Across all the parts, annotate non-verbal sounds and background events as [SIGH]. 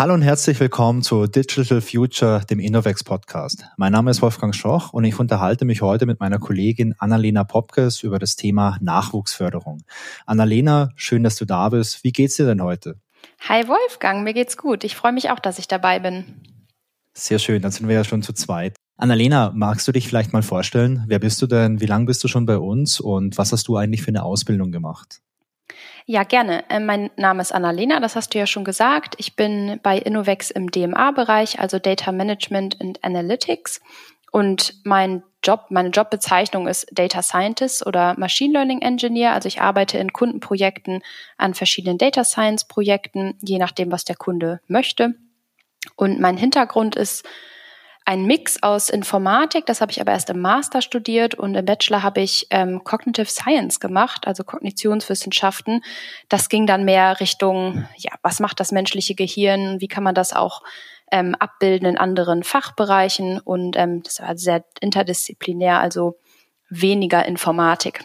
Hallo und herzlich willkommen zu Digital Future, dem Innovex Podcast. Mein Name ist Wolfgang Schoch und ich unterhalte mich heute mit meiner Kollegin Annalena Popkes über das Thema Nachwuchsförderung. Annalena, schön, dass du da bist. Wie geht's dir denn heute? Hi Wolfgang, mir geht's gut. Ich freue mich auch, dass ich dabei bin. Sehr schön, dann sind wir ja schon zu zweit. Annalena, magst du dich vielleicht mal vorstellen? Wer bist du denn? Wie lange bist du schon bei uns und was hast du eigentlich für eine Ausbildung gemacht? Ja, gerne. Äh, mein Name ist Annalena, das hast du ja schon gesagt. Ich bin bei Innovex im DMA-Bereich, also Data Management and Analytics. Und mein Job, meine Jobbezeichnung ist Data Scientist oder Machine Learning Engineer. Also ich arbeite in Kundenprojekten an verschiedenen Data Science Projekten, je nachdem, was der Kunde möchte. Und mein Hintergrund ist ein Mix aus Informatik, das habe ich aber erst im Master studiert und im Bachelor habe ich ähm, Cognitive Science gemacht, also Kognitionswissenschaften. Das ging dann mehr Richtung, ja, was macht das menschliche Gehirn, wie kann man das auch ähm, abbilden in anderen Fachbereichen und ähm, das war sehr interdisziplinär, also weniger Informatik.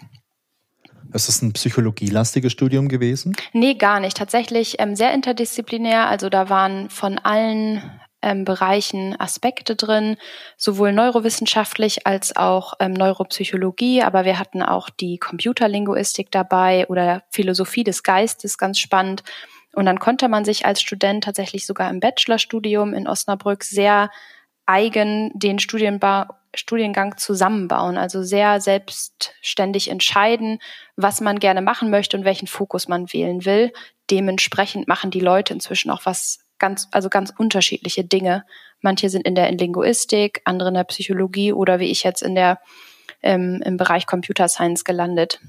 Ist das ein psychologielastiges Studium gewesen? Nee, gar nicht. Tatsächlich ähm, sehr interdisziplinär. Also da waren von allen ähm, Bereichen Aspekte drin, sowohl neurowissenschaftlich als auch ähm, Neuropsychologie, aber wir hatten auch die Computerlinguistik dabei oder Philosophie des Geistes, ganz spannend. Und dann konnte man sich als Student tatsächlich sogar im Bachelorstudium in Osnabrück sehr eigen den Studienbau Studiengang zusammenbauen, also sehr selbstständig entscheiden, was man gerne machen möchte und welchen Fokus man wählen will. Dementsprechend machen die Leute inzwischen auch was ganz, also ganz unterschiedliche Dinge. Manche sind in der Linguistik, andere in der Psychologie oder wie ich jetzt in der ähm, im Bereich Computer Science gelandet.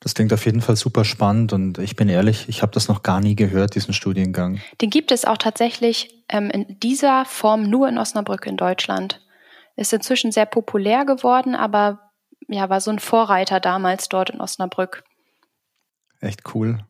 Das klingt auf jeden Fall super spannend und ich bin ehrlich, ich habe das noch gar nie gehört, diesen Studiengang. Den gibt es auch tatsächlich ähm, in dieser Form nur in Osnabrück in Deutschland. Ist inzwischen sehr populär geworden, aber ja, war so ein Vorreiter damals dort in Osnabrück. Echt cool.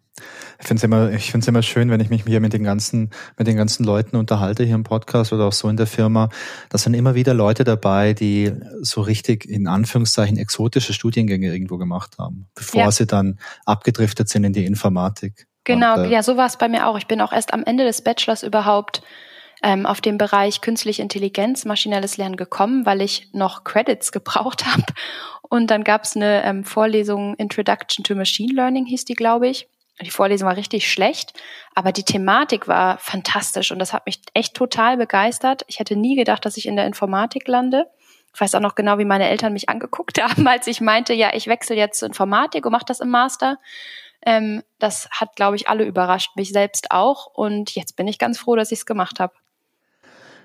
Ich finde es immer, ich finde es immer schön, wenn ich mich hier mit den ganzen, mit den ganzen Leuten unterhalte hier im Podcast oder auch so in der Firma. Da sind immer wieder Leute dabei, die so richtig in Anführungszeichen exotische Studiengänge irgendwo gemacht haben, bevor ja. sie dann abgedriftet sind in die Informatik. Genau, Und, äh, ja, so war es bei mir auch. Ich bin auch erst am Ende des Bachelors überhaupt ähm, auf den Bereich künstliche Intelligenz, maschinelles Lernen gekommen, weil ich noch Credits gebraucht [LAUGHS] habe. Und dann gab es eine ähm, Vorlesung Introduction to Machine Learning, hieß die, glaube ich. Die Vorlesung war richtig schlecht, aber die Thematik war fantastisch und das hat mich echt total begeistert. Ich hätte nie gedacht, dass ich in der Informatik lande. Ich weiß auch noch genau, wie meine Eltern mich angeguckt [LAUGHS] haben, als ich meinte, ja, ich wechsle jetzt zur Informatik und mache das im Master. Ähm, das hat, glaube ich, alle überrascht, mich selbst auch. Und jetzt bin ich ganz froh, dass ich es gemacht habe.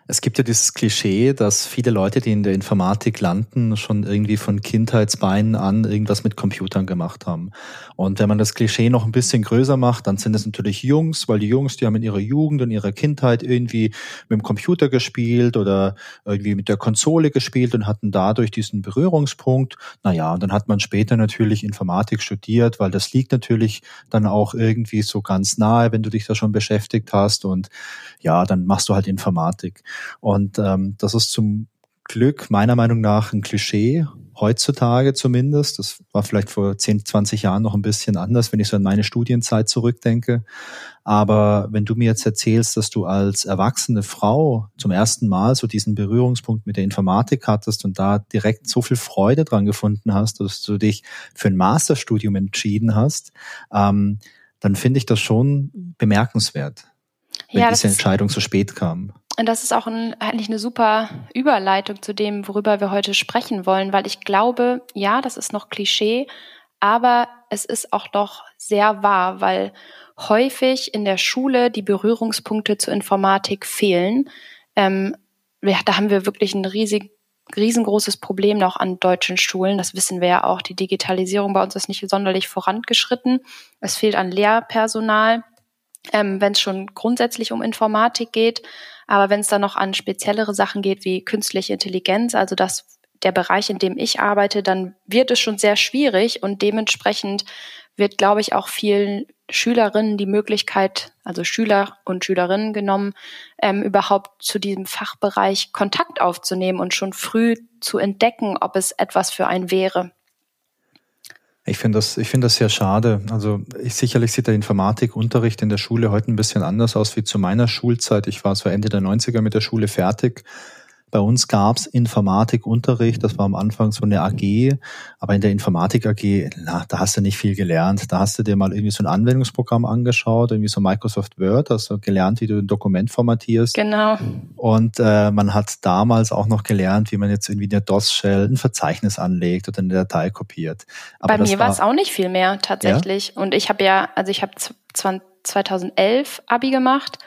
Es gibt ja dieses Klischee, dass viele Leute, die in der Informatik landen, schon irgendwie von Kindheitsbeinen an irgendwas mit Computern gemacht haben. Und wenn man das Klischee noch ein bisschen größer macht, dann sind es natürlich Jungs, weil die Jungs, die haben in ihrer Jugend und ihrer Kindheit irgendwie mit dem Computer gespielt oder irgendwie mit der Konsole gespielt und hatten dadurch diesen Berührungspunkt. Naja, und dann hat man später natürlich Informatik studiert, weil das liegt natürlich dann auch irgendwie so ganz nahe, wenn du dich da schon beschäftigt hast. Und ja, dann machst du halt Informatik. Und ähm, das ist zum Glück meiner Meinung nach ein Klischee, heutzutage zumindest. Das war vielleicht vor 10, 20 Jahren noch ein bisschen anders, wenn ich so an meine Studienzeit zurückdenke. Aber wenn du mir jetzt erzählst, dass du als erwachsene Frau zum ersten Mal so diesen Berührungspunkt mit der Informatik hattest und da direkt so viel Freude dran gefunden hast, dass du dich für ein Masterstudium entschieden hast, ähm, dann finde ich das schon bemerkenswert, wenn ja, diese Entscheidung so spät kam. Und das ist auch ein, eigentlich eine super Überleitung zu dem, worüber wir heute sprechen wollen, weil ich glaube, ja, das ist noch Klischee, aber es ist auch doch sehr wahr, weil häufig in der Schule die Berührungspunkte zur Informatik fehlen. Ähm, ja, da haben wir wirklich ein riesig, riesengroßes Problem noch an deutschen Schulen. Das wissen wir ja auch. Die Digitalisierung bei uns ist nicht sonderlich vorangeschritten. Es fehlt an Lehrpersonal, ähm, wenn es schon grundsätzlich um Informatik geht. Aber wenn es dann noch an speziellere Sachen geht wie künstliche Intelligenz, also das der Bereich, in dem ich arbeite, dann wird es schon sehr schwierig und dementsprechend wird, glaube ich, auch vielen Schülerinnen die Möglichkeit, also Schüler und Schülerinnen genommen, ähm, überhaupt zu diesem Fachbereich Kontakt aufzunehmen und schon früh zu entdecken, ob es etwas für einen wäre. Ich finde das, ich finde das sehr schade. Also ich, sicherlich sieht der Informatikunterricht in der Schule heute ein bisschen anders aus wie zu meiner Schulzeit. Ich war so Ende der 90er mit der Schule fertig bei uns gab's Informatikunterricht, das war am Anfang so eine AG, aber in der Informatik AG, na, da hast du nicht viel gelernt. Da hast du dir mal irgendwie so ein Anwendungsprogramm angeschaut, irgendwie so Microsoft Word, hast du gelernt, wie du ein Dokument formatierst. Genau. Und äh, man hat damals auch noch gelernt, wie man jetzt irgendwie eine DOS-Shell ein Verzeichnis anlegt oder eine Datei kopiert. Aber Bei mir war es auch nicht viel mehr tatsächlich. Ja? Und ich habe ja, also ich habe 2011 Abi gemacht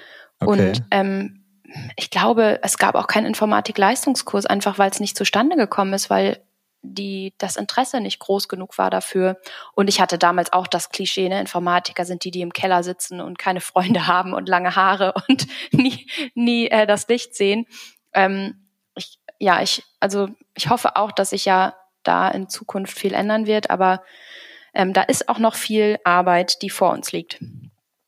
okay. und ähm, ich glaube, es gab auch keinen Informatik-Leistungskurs, einfach weil es nicht zustande gekommen ist, weil die, das Interesse nicht groß genug war dafür. Und ich hatte damals auch das Klischee, ne, Informatiker sind die, die im Keller sitzen und keine Freunde [LAUGHS] haben und lange Haare und [LAUGHS] nie, nie äh, das Licht sehen. Ähm, ich, ja, ich, also ich hoffe auch, dass sich ja da in Zukunft viel ändern wird, aber ähm, da ist auch noch viel Arbeit, die vor uns liegt.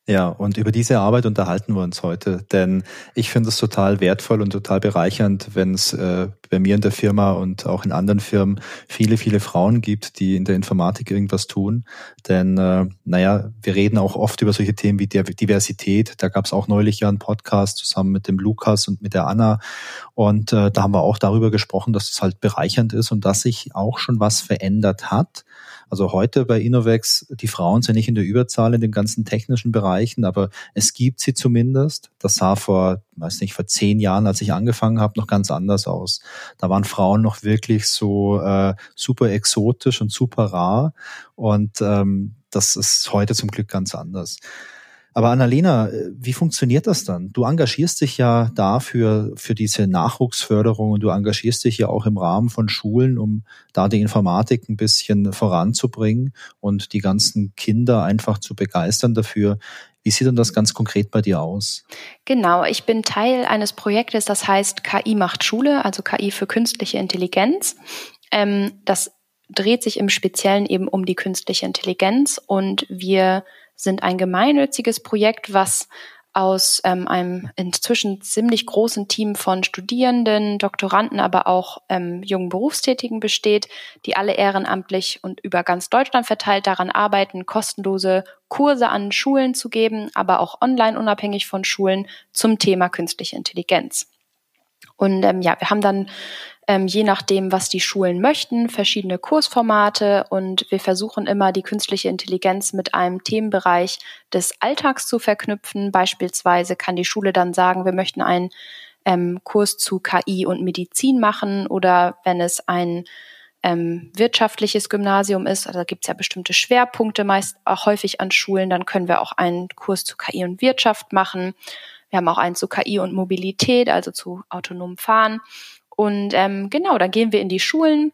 Ja, und über diese Arbeit unterhalten wir uns heute, denn ich finde es total wertvoll und total bereichernd, wenn es äh, bei mir in der Firma und auch in anderen Firmen viele, viele Frauen gibt, die in der Informatik irgendwas tun. Denn, äh, naja, wir reden auch oft über solche Themen wie Diversität. Da gab es auch neulich ja einen Podcast zusammen mit dem Lukas und mit der Anna. Und äh, da haben wir auch darüber gesprochen, dass es das halt bereichernd ist und dass sich auch schon was verändert hat. Also heute bei Innovex, die Frauen sind nicht in der Überzahl in den ganzen technischen Bereichen, aber es gibt sie zumindest. Das sah vor, weiß nicht, vor zehn Jahren, als ich angefangen habe, noch ganz anders aus. Da waren Frauen noch wirklich so äh, super exotisch und super rar. Und ähm, das ist heute zum Glück ganz anders. Aber Annalena, wie funktioniert das dann? Du engagierst dich ja dafür, für diese Nachwuchsförderung und du engagierst dich ja auch im Rahmen von Schulen, um da die Informatik ein bisschen voranzubringen und die ganzen Kinder einfach zu begeistern dafür. Wie sieht denn das ganz konkret bei dir aus? Genau, ich bin Teil eines Projektes, das heißt KI macht Schule, also KI für künstliche Intelligenz. Ähm, das dreht sich im Speziellen eben um die künstliche Intelligenz und wir sind ein gemeinnütziges Projekt, was aus ähm, einem inzwischen ziemlich großen Team von Studierenden, Doktoranden, aber auch ähm, jungen Berufstätigen besteht, die alle ehrenamtlich und über ganz Deutschland verteilt daran arbeiten, kostenlose Kurse an Schulen zu geben, aber auch online unabhängig von Schulen zum Thema künstliche Intelligenz. Und ähm, ja, wir haben dann ähm, je nachdem, was die Schulen möchten, verschiedene Kursformate und wir versuchen immer die künstliche Intelligenz mit einem Themenbereich des Alltags zu verknüpfen. Beispielsweise kann die Schule dann sagen, wir möchten einen ähm, Kurs zu KI und Medizin machen oder wenn es ein ähm, wirtschaftliches Gymnasium ist, also gibt es ja bestimmte Schwerpunkte meist auch häufig an Schulen, dann können wir auch einen Kurs zu KI und Wirtschaft machen. Wir haben auch einen zu KI und Mobilität, also zu autonomem Fahren. Und ähm, genau, dann gehen wir in die Schulen,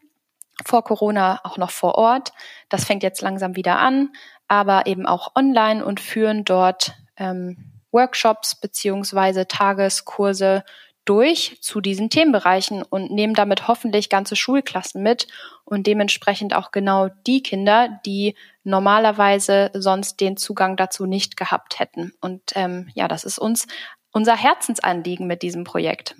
vor Corona auch noch vor Ort. Das fängt jetzt langsam wieder an, aber eben auch online und führen dort ähm, Workshops beziehungsweise Tageskurse durch zu diesen Themenbereichen und nehmen damit hoffentlich ganze Schulklassen mit und dementsprechend auch genau die Kinder, die normalerweise sonst den Zugang dazu nicht gehabt hätten. Und ähm, ja, das ist uns unser Herzensanliegen mit diesem Projekt.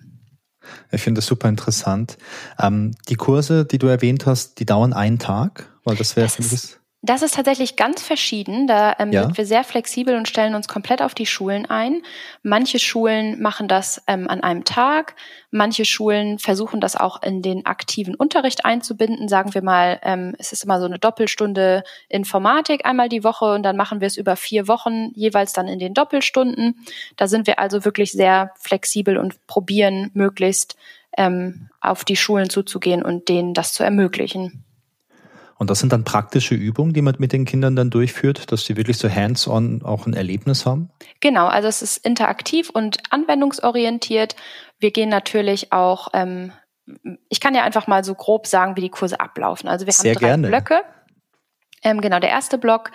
Ich finde das super interessant. Ähm, die Kurse, die du erwähnt hast, die dauern einen Tag, weil das wäre das, ist, das ist tatsächlich ganz verschieden. Da ähm, ja. sind wir sehr flexibel und stellen uns komplett auf die Schulen ein. Manche Schulen machen das ähm, an einem Tag. Manche Schulen versuchen das auch in den aktiven Unterricht einzubinden. Sagen wir mal, ähm, es ist immer so eine Doppelstunde Informatik einmal die Woche und dann machen wir es über vier Wochen jeweils dann in den Doppelstunden. Da sind wir also wirklich sehr flexibel und probieren möglichst ähm, auf die Schulen zuzugehen und denen das zu ermöglichen. Und das sind dann praktische Übungen, die man mit den Kindern dann durchführt, dass sie wirklich so hands-on auch ein Erlebnis haben? Genau, also es ist interaktiv und anwendungsorientiert. Wir gehen natürlich auch, ähm, ich kann ja einfach mal so grob sagen, wie die Kurse ablaufen. Also wir Sehr haben drei gerne. Blöcke. Ähm, genau, der erste Block,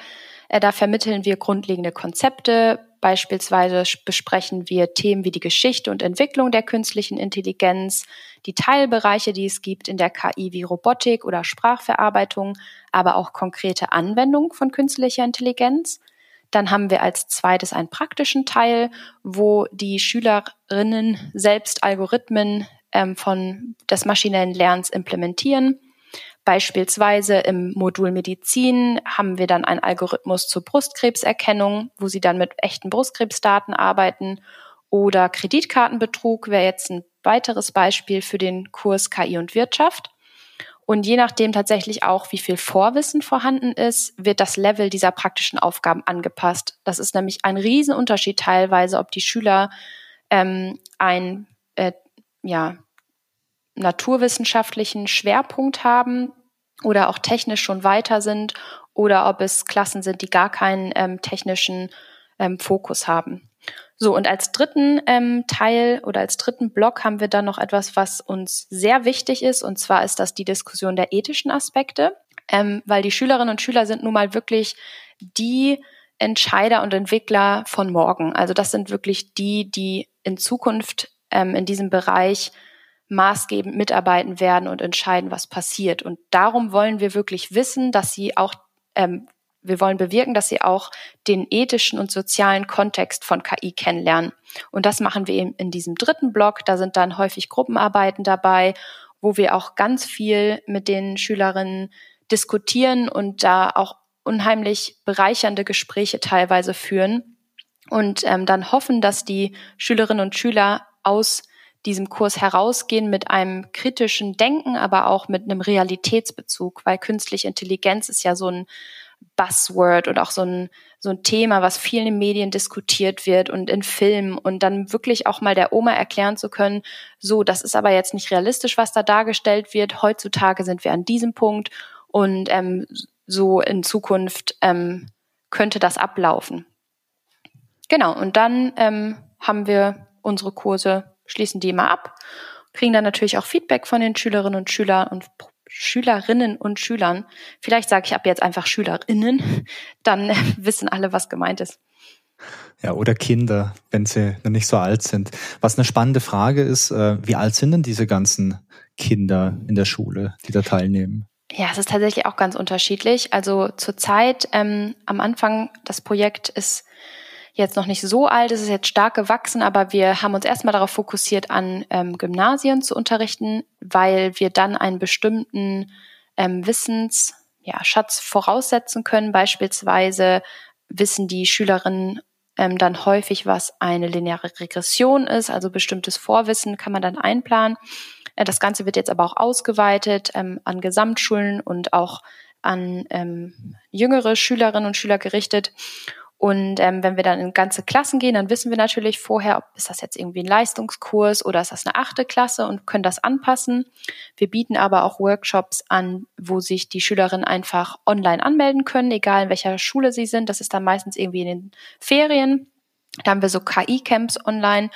äh, da vermitteln wir grundlegende Konzepte, Beispielsweise besprechen wir Themen wie die Geschichte und Entwicklung der künstlichen Intelligenz, die Teilbereiche, die es gibt in der KI wie Robotik oder Sprachverarbeitung, aber auch konkrete Anwendungen von künstlicher Intelligenz. Dann haben wir als zweites einen praktischen Teil, wo die Schülerinnen selbst Algorithmen ähm, von des maschinellen Lernens implementieren. Beispielsweise im Modul Medizin haben wir dann einen Algorithmus zur Brustkrebserkennung, wo sie dann mit echten Brustkrebsdaten arbeiten. Oder Kreditkartenbetrug wäre jetzt ein weiteres Beispiel für den Kurs KI und Wirtschaft. Und je nachdem tatsächlich auch, wie viel Vorwissen vorhanden ist, wird das Level dieser praktischen Aufgaben angepasst. Das ist nämlich ein Riesenunterschied teilweise, ob die Schüler ähm, ein äh, ja, naturwissenschaftlichen Schwerpunkt haben oder auch technisch schon weiter sind oder ob es Klassen sind, die gar keinen ähm, technischen ähm, Fokus haben. So, und als dritten ähm, Teil oder als dritten Block haben wir dann noch etwas, was uns sehr wichtig ist, und zwar ist das die Diskussion der ethischen Aspekte, ähm, weil die Schülerinnen und Schüler sind nun mal wirklich die Entscheider und Entwickler von morgen. Also das sind wirklich die, die in Zukunft ähm, in diesem Bereich maßgebend mitarbeiten werden und entscheiden, was passiert. Und darum wollen wir wirklich wissen, dass sie auch, ähm, wir wollen bewirken, dass sie auch den ethischen und sozialen Kontext von KI kennenlernen. Und das machen wir eben in diesem dritten Block. Da sind dann häufig Gruppenarbeiten dabei, wo wir auch ganz viel mit den Schülerinnen diskutieren und da auch unheimlich bereichernde Gespräche teilweise führen und ähm, dann hoffen, dass die Schülerinnen und Schüler aus diesem Kurs herausgehen mit einem kritischen Denken, aber auch mit einem Realitätsbezug, weil künstliche Intelligenz ist ja so ein Buzzword und auch so ein, so ein Thema, was vielen in Medien diskutiert wird und in Filmen und dann wirklich auch mal der Oma erklären zu können, so, das ist aber jetzt nicht realistisch, was da dargestellt wird. Heutzutage sind wir an diesem Punkt und ähm, so in Zukunft ähm, könnte das ablaufen. Genau, und dann ähm, haben wir unsere Kurse schließen die immer ab, kriegen dann natürlich auch Feedback von den Schülerinnen und Schülern und Schülerinnen und Schülern. Vielleicht sage ich ab jetzt einfach Schülerinnen, [LAUGHS] dann [LAUGHS] wissen alle, was gemeint ist. Ja, oder Kinder, wenn sie noch nicht so alt sind. Was eine spannende Frage ist, äh, wie alt sind denn diese ganzen Kinder in der Schule, die da teilnehmen? Ja, es ist tatsächlich auch ganz unterschiedlich. Also zurzeit ähm, am Anfang, das Projekt ist jetzt noch nicht so alt, es ist jetzt stark gewachsen, aber wir haben uns erstmal darauf fokussiert, an ähm, Gymnasien zu unterrichten, weil wir dann einen bestimmten ähm, Wissensschatz ja, Schatz voraussetzen können. Beispielsweise wissen die Schülerinnen ähm, dann häufig, was eine lineare Regression ist, also bestimmtes Vorwissen kann man dann einplanen. Äh, das Ganze wird jetzt aber auch ausgeweitet ähm, an Gesamtschulen und auch an ähm, jüngere Schülerinnen und Schüler gerichtet. Und ähm, wenn wir dann in ganze Klassen gehen, dann wissen wir natürlich vorher, ob ist das jetzt irgendwie ein Leistungskurs oder ist das eine achte Klasse und können das anpassen. Wir bieten aber auch Workshops an, wo sich die Schülerinnen einfach online anmelden können, egal in welcher Schule sie sind. Das ist dann meistens irgendwie in den Ferien. Da haben wir so KI-Camps online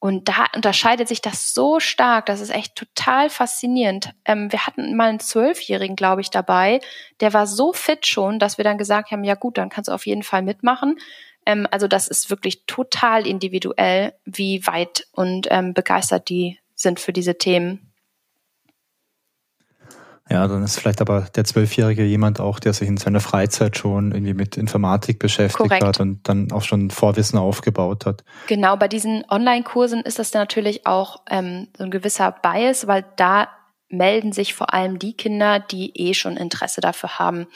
und da unterscheidet sich das so stark, das ist echt total faszinierend. Ähm, wir hatten mal einen Zwölfjährigen, glaube ich, dabei, der war so fit schon, dass wir dann gesagt haben, ja gut, dann kannst du auf jeden Fall mitmachen. Ähm, also das ist wirklich total individuell, wie weit und ähm, begeistert die sind für diese Themen. Ja, dann ist vielleicht aber der Zwölfjährige jemand auch, der sich in seiner Freizeit schon irgendwie mit Informatik beschäftigt Korrekt. hat und dann auch schon Vorwissen aufgebaut hat. Genau, bei diesen Online-Kursen ist das natürlich auch ähm, so ein gewisser Bias, weil da melden sich vor allem die Kinder, die eh schon Interesse dafür haben.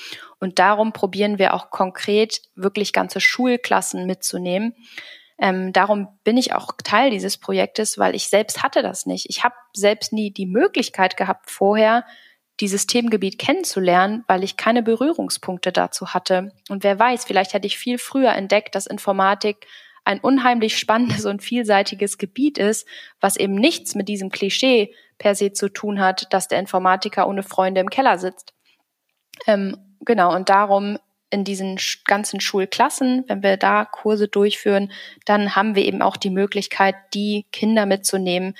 Und darum probieren wir auch konkret wirklich ganze Schulklassen mitzunehmen. Ähm, darum bin ich auch Teil dieses Projektes, weil ich selbst hatte das nicht. Ich habe selbst nie die Möglichkeit gehabt, vorher dieses Themengebiet kennenzulernen, weil ich keine Berührungspunkte dazu hatte. Und wer weiß, vielleicht hätte ich viel früher entdeckt, dass Informatik ein unheimlich spannendes und vielseitiges Gebiet ist, was eben nichts mit diesem Klischee per se zu tun hat, dass der Informatiker ohne Freunde im Keller sitzt. Ähm, genau, und darum in diesen ganzen Schulklassen, wenn wir da Kurse durchführen, dann haben wir eben auch die Möglichkeit, die Kinder mitzunehmen,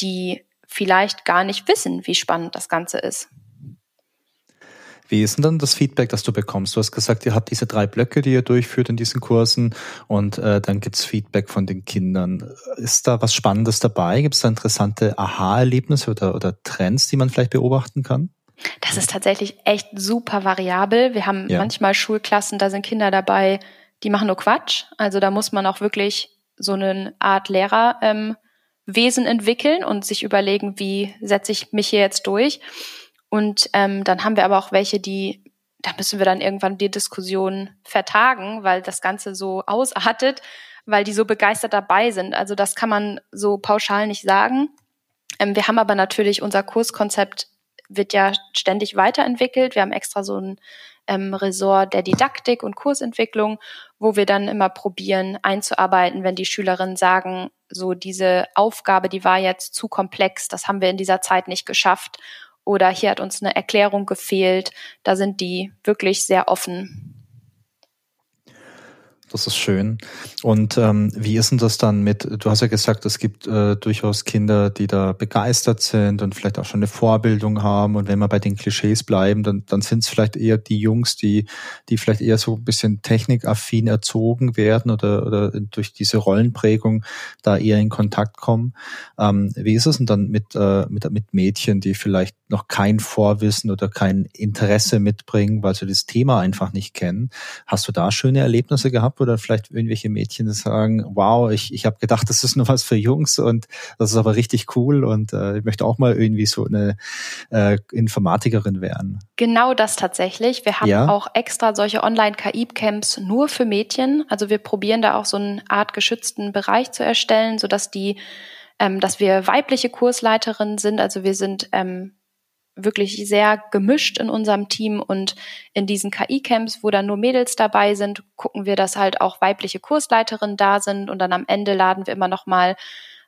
die vielleicht gar nicht wissen, wie spannend das Ganze ist. Wie ist denn dann das Feedback, das du bekommst? Du hast gesagt, ihr habt diese drei Blöcke, die ihr durchführt in diesen Kursen und äh, dann gibt's Feedback von den Kindern. Ist da was Spannendes dabei? Gibt es da interessante Aha-Erlebnisse oder, oder Trends, die man vielleicht beobachten kann? Das ist tatsächlich echt super variabel. Wir haben ja. manchmal Schulklassen, da sind Kinder dabei, die machen nur Quatsch. Also da muss man auch wirklich so eine Art Lehrerwesen ähm, Wesen entwickeln und sich überlegen, wie setze ich mich hier jetzt durch. Und ähm, dann haben wir aber auch welche, die, da müssen wir dann irgendwann die Diskussion vertagen, weil das Ganze so ausartet, weil die so begeistert dabei sind. Also das kann man so pauschal nicht sagen. Ähm, wir haben aber natürlich unser Kurskonzept wird ja ständig weiterentwickelt. Wir haben extra so ein ähm, Ressort der Didaktik und Kursentwicklung, wo wir dann immer probieren einzuarbeiten, wenn die Schülerinnen sagen, so diese Aufgabe, die war jetzt zu komplex, das haben wir in dieser Zeit nicht geschafft oder hier hat uns eine Erklärung gefehlt. Da sind die wirklich sehr offen. Das ist schön. Und ähm, wie ist denn das dann mit, du hast ja gesagt, es gibt äh, durchaus Kinder, die da begeistert sind und vielleicht auch schon eine Vorbildung haben. Und wenn wir bei den Klischees bleiben, dann, dann sind es vielleicht eher die Jungs, die, die vielleicht eher so ein bisschen technikaffin erzogen werden oder, oder durch diese Rollenprägung da eher in Kontakt kommen. Ähm, wie ist es denn dann mit, äh, mit, mit Mädchen, die vielleicht noch kein Vorwissen oder kein Interesse mitbringen, weil sie das Thema einfach nicht kennen? Hast du da schöne Erlebnisse gehabt? Oder vielleicht irgendwelche Mädchen sagen, wow, ich, ich habe gedacht, das ist nur was für Jungs und das ist aber richtig cool und äh, ich möchte auch mal irgendwie so eine äh, Informatikerin werden. Genau das tatsächlich. Wir haben ja. auch extra solche Online-KI-Camps nur für Mädchen. Also wir probieren da auch so eine Art geschützten Bereich zu erstellen, sodass die ähm, dass wir weibliche Kursleiterinnen sind. Also wir sind ähm, wirklich sehr gemischt in unserem Team und in diesen KI-Camps, wo dann nur Mädels dabei sind, gucken wir, dass halt auch weibliche Kursleiterinnen da sind und dann am Ende laden wir immer noch mal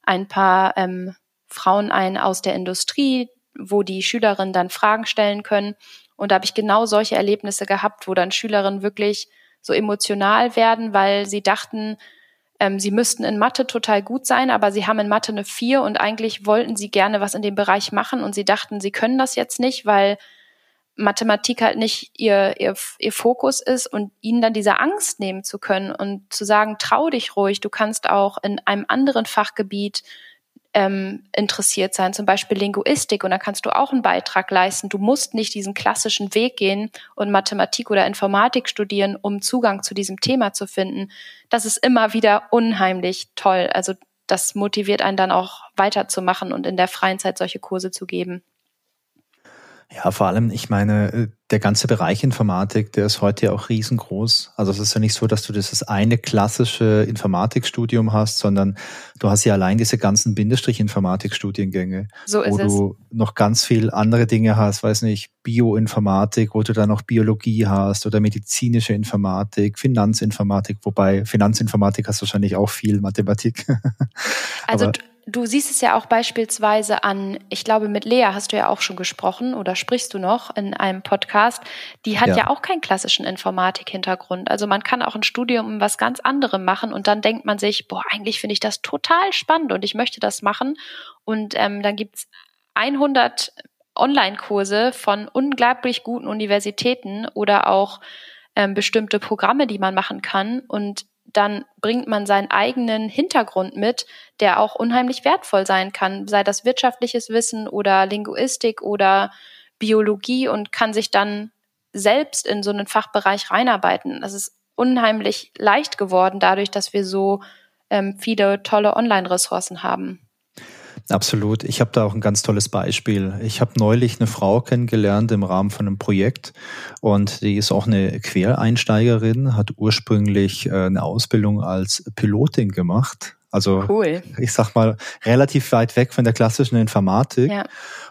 ein paar ähm, Frauen ein aus der Industrie, wo die Schülerinnen dann Fragen stellen können. Und da habe ich genau solche Erlebnisse gehabt, wo dann Schülerinnen wirklich so emotional werden, weil sie dachten, ähm, sie müssten in Mathe total gut sein, aber sie haben in Mathe eine vier und eigentlich wollten sie gerne was in dem Bereich machen und sie dachten, sie können das jetzt nicht, weil Mathematik halt nicht ihr, ihr, ihr Fokus ist und ihnen dann diese Angst nehmen zu können und zu sagen, trau dich ruhig, du kannst auch in einem anderen Fachgebiet ähm, interessiert sein, zum Beispiel Linguistik, und da kannst du auch einen Beitrag leisten. Du musst nicht diesen klassischen Weg gehen und Mathematik oder Informatik studieren, um Zugang zu diesem Thema zu finden. Das ist immer wieder unheimlich toll. Also das motiviert einen dann auch weiterzumachen und in der freien Zeit solche Kurse zu geben. Ja, vor allem, ich meine, äh, der ganze Bereich Informatik, der ist heute ja auch riesengroß. Also es ist ja nicht so, dass du dieses eine klassische Informatikstudium hast, sondern du hast ja allein diese ganzen Bindestrich-Informatik-Studiengänge, so wo du noch ganz viel andere Dinge hast, weiß nicht, Bioinformatik, wo du dann noch Biologie hast oder medizinische Informatik, Finanzinformatik, wobei Finanzinformatik hast du wahrscheinlich auch viel Mathematik. [LAUGHS] also du siehst es ja auch beispielsweise an, ich glaube, mit Lea hast du ja auch schon gesprochen oder sprichst du noch in einem Podcast. Die hat ja, ja auch keinen klassischen Informatik-Hintergrund. Also man kann auch ein Studium was ganz anderem machen und dann denkt man sich, boah, eigentlich finde ich das total spannend und ich möchte das machen. Und ähm, dann gibt's 100 Online-Kurse von unglaublich guten Universitäten oder auch ähm, bestimmte Programme, die man machen kann. Und dann bringt man seinen eigenen Hintergrund mit, der auch unheimlich wertvoll sein kann, sei das wirtschaftliches Wissen oder Linguistik oder Biologie und kann sich dann selbst in so einen Fachbereich reinarbeiten. Das ist unheimlich leicht geworden dadurch, dass wir so ähm, viele tolle Online-Ressourcen haben. Absolut. Ich habe da auch ein ganz tolles Beispiel. Ich habe neulich eine Frau kennengelernt im Rahmen von einem Projekt und die ist auch eine Quereinsteigerin, hat ursprünglich äh, eine Ausbildung als Pilotin gemacht. Also cool. ich sag mal relativ weit weg von der klassischen Informatik. Ja.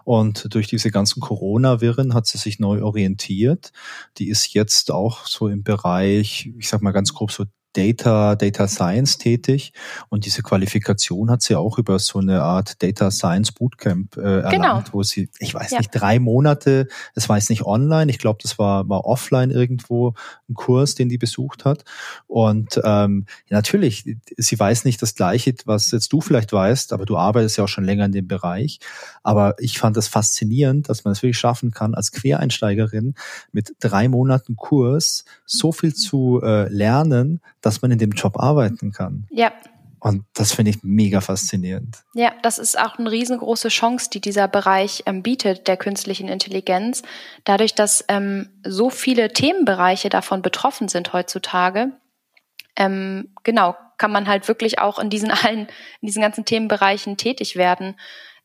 Und durch diese ganzen Corona-Wirren hat sie sich neu orientiert. Die ist jetzt auch so im Bereich, ich sag mal ganz grob so Data, Data Science tätig und diese Qualifikation hat sie auch über so eine Art Data Science Bootcamp äh, erlangt, genau. wo sie, ich weiß ja. nicht, drei Monate, das war jetzt nicht online, ich glaube, das war, war offline irgendwo ein Kurs, den die besucht hat. Und ähm, natürlich, sie weiß nicht das Gleiche, was jetzt du vielleicht weißt, aber du arbeitest ja auch schon länger in dem Bereich. Aber ich fand das faszinierend, dass man es wirklich schaffen kann, als Quereinsteigerin mit drei Monaten Kurs so viel zu äh, lernen, dass man in dem Job arbeiten kann. Ja. Und das finde ich mega faszinierend. Ja, das ist auch eine riesengroße Chance, die dieser Bereich ähm, bietet, der künstlichen Intelligenz. Dadurch, dass ähm, so viele Themenbereiche davon betroffen sind heutzutage, ähm, genau, kann man halt wirklich auch in diesen allen, in diesen ganzen Themenbereichen tätig werden.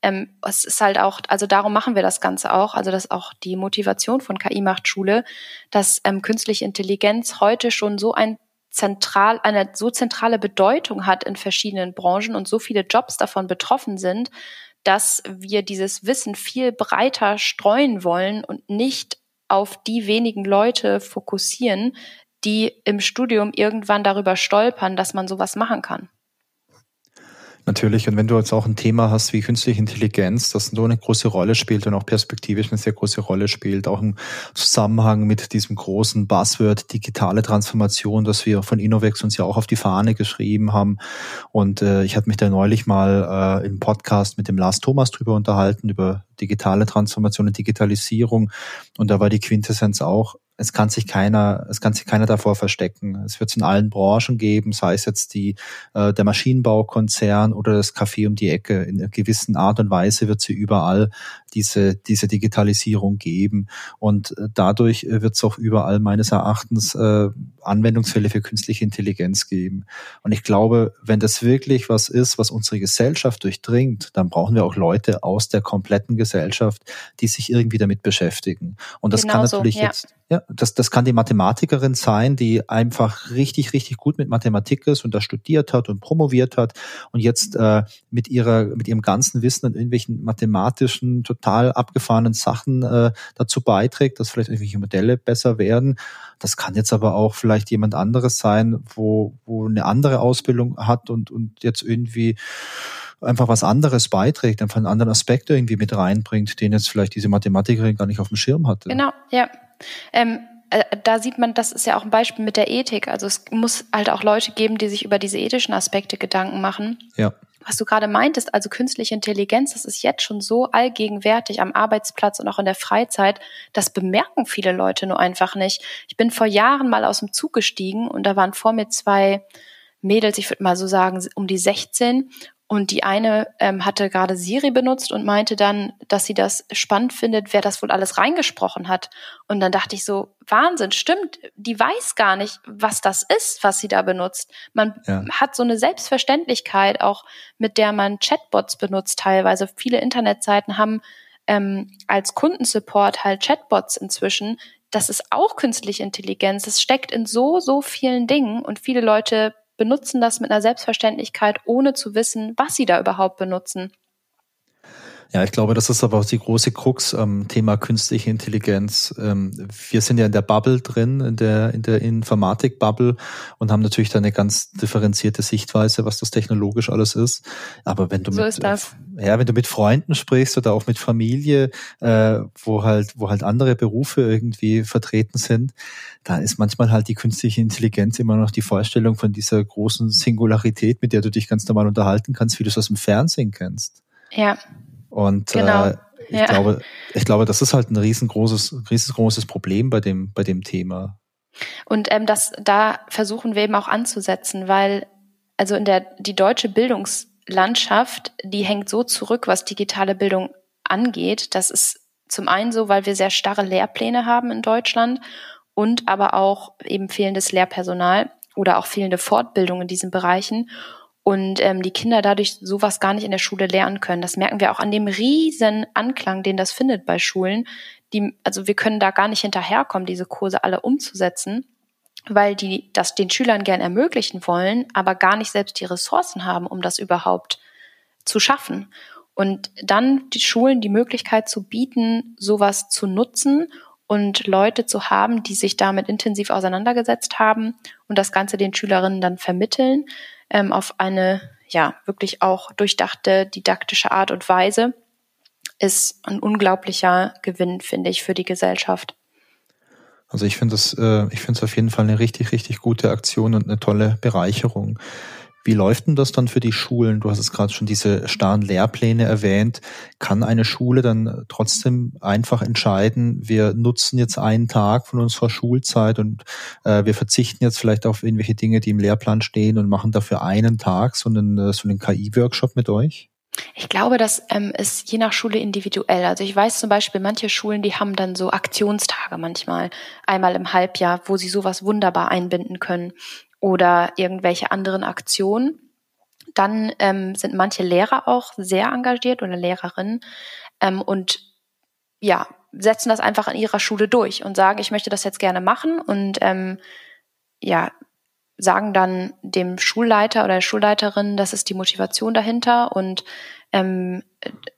ähm, es ist halt auch, also darum machen wir das Ganze auch, also das ist auch die Motivation von KI macht Schule, dass ähm, künstliche Intelligenz heute schon so ein zentral, eine so zentrale Bedeutung hat in verschiedenen Branchen und so viele Jobs davon betroffen sind, dass wir dieses Wissen viel breiter streuen wollen und nicht auf die wenigen Leute fokussieren, die im Studium irgendwann darüber stolpern, dass man sowas machen kann. Natürlich, und wenn du jetzt auch ein Thema hast wie künstliche Intelligenz, das so eine große Rolle spielt und auch perspektivisch eine sehr große Rolle spielt, auch im Zusammenhang mit diesem großen Buzzword digitale Transformation, das wir von Innovex uns ja auch auf die Fahne geschrieben haben. Und äh, ich hatte mich da neulich mal äh, im Podcast mit dem Lars Thomas drüber unterhalten, über digitale Transformation und Digitalisierung. Und da war die Quintessenz auch, es kann sich keiner, es kann sich keiner davor verstecken. Es wird es in allen Branchen geben, sei es jetzt die, äh, der Maschinenbaukonzern oder das Café um die Ecke. In einer gewissen Art und Weise wird sie überall diese, diese Digitalisierung geben. Und äh, dadurch wird es auch überall meines Erachtens äh, Anwendungsfälle für künstliche Intelligenz geben. Und ich glaube, wenn das wirklich was ist, was unsere Gesellschaft durchdringt, dann brauchen wir auch Leute aus der kompletten Gesellschaft, die sich irgendwie damit beschäftigen. Und das genau kann natürlich so, ja. jetzt ja, das, das kann die Mathematikerin sein, die einfach richtig, richtig gut mit Mathematik ist und da studiert hat und promoviert hat und jetzt äh, mit ihrer, mit ihrem ganzen Wissen an irgendwelchen mathematischen, total abgefahrenen Sachen äh, dazu beiträgt, dass vielleicht irgendwelche Modelle besser werden. Das kann jetzt aber auch vielleicht jemand anderes sein, wo, wo eine andere Ausbildung hat und, und jetzt irgendwie einfach was anderes beiträgt, einfach einen anderen Aspekt irgendwie mit reinbringt, den jetzt vielleicht diese Mathematikerin gar nicht auf dem Schirm hatte. Genau, ja. Ähm, äh, da sieht man, das ist ja auch ein Beispiel mit der Ethik. Also es muss halt auch Leute geben, die sich über diese ethischen Aspekte Gedanken machen. Ja. Was du gerade meintest, also künstliche Intelligenz, das ist jetzt schon so allgegenwärtig am Arbeitsplatz und auch in der Freizeit, das bemerken viele Leute nur einfach nicht. Ich bin vor Jahren mal aus dem Zug gestiegen und da waren vor mir zwei Mädels, ich würde mal so sagen, um die 16 und die eine ähm, hatte gerade Siri benutzt und meinte dann, dass sie das spannend findet, wer das wohl alles reingesprochen hat. Und dann dachte ich so, Wahnsinn, stimmt, die weiß gar nicht, was das ist, was sie da benutzt. Man ja. hat so eine Selbstverständlichkeit auch, mit der man Chatbots benutzt teilweise. Viele Internetseiten haben ähm, als Kundensupport halt Chatbots inzwischen. Das ist auch künstliche Intelligenz. Es steckt in so, so vielen Dingen und viele Leute benutzen das mit einer Selbstverständlichkeit, ohne zu wissen, was sie da überhaupt benutzen. Ja, ich glaube, das ist aber auch die große Krux am Thema künstliche Intelligenz. Ähm, wir sind ja in der Bubble drin, in der, in der Informatik-Bubble und haben natürlich da eine ganz differenzierte Sichtweise, was das technologisch alles ist. Aber wenn du so mit, ja, wenn du mit Freunden sprichst oder auch mit Familie, äh, wo halt, wo halt andere Berufe irgendwie vertreten sind, da ist manchmal halt die künstliche Intelligenz immer noch die Vorstellung von dieser großen Singularität, mit der du dich ganz normal unterhalten kannst, wie du es aus dem Fernsehen kennst. Ja. Und genau. äh, ich ja. glaube, ich glaube, das ist halt ein riesengroßes, riesengroßes Problem bei dem, bei dem Thema. Und ähm, das, da versuchen wir eben auch anzusetzen, weil also in der die deutsche Bildungslandschaft, die hängt so zurück, was digitale Bildung angeht. Das ist zum einen so, weil wir sehr starre Lehrpläne haben in Deutschland und aber auch eben fehlendes Lehrpersonal oder auch fehlende Fortbildung in diesen Bereichen und ähm, die Kinder dadurch sowas gar nicht in der Schule lernen können. Das merken wir auch an dem riesen Anklang, den das findet bei Schulen. Die, also wir können da gar nicht hinterherkommen, diese Kurse alle umzusetzen, weil die das den Schülern gern ermöglichen wollen, aber gar nicht selbst die Ressourcen haben, um das überhaupt zu schaffen. Und dann die Schulen die Möglichkeit zu bieten, sowas zu nutzen und Leute zu haben, die sich damit intensiv auseinandergesetzt haben und das Ganze den Schülerinnen dann vermitteln ähm, auf eine ja wirklich auch durchdachte didaktische Art und Weise, ist ein unglaublicher Gewinn, finde ich, für die Gesellschaft. Also ich finde das, äh, ich finde es auf jeden Fall eine richtig, richtig gute Aktion und eine tolle Bereicherung. Wie läuft denn das dann für die Schulen? Du hast es gerade schon diese starren Lehrpläne erwähnt. Kann eine Schule dann trotzdem einfach entscheiden, wir nutzen jetzt einen Tag von unserer Schulzeit und äh, wir verzichten jetzt vielleicht auf irgendwelche Dinge, die im Lehrplan stehen und machen dafür einen Tag so einen, äh, so einen KI-Workshop mit euch? Ich glaube, das ähm, ist je nach Schule individuell. Also ich weiß zum Beispiel, manche Schulen, die haben dann so Aktionstage manchmal, einmal im Halbjahr, wo sie sowas wunderbar einbinden können oder irgendwelche anderen Aktionen. Dann ähm, sind manche Lehrer auch sehr engagiert oder Lehrerinnen ähm, und ja, setzen das einfach in ihrer Schule durch und sagen, ich möchte das jetzt gerne machen und ähm, ja, sagen dann dem Schulleiter oder der Schulleiterin, das ist die Motivation dahinter und ähm,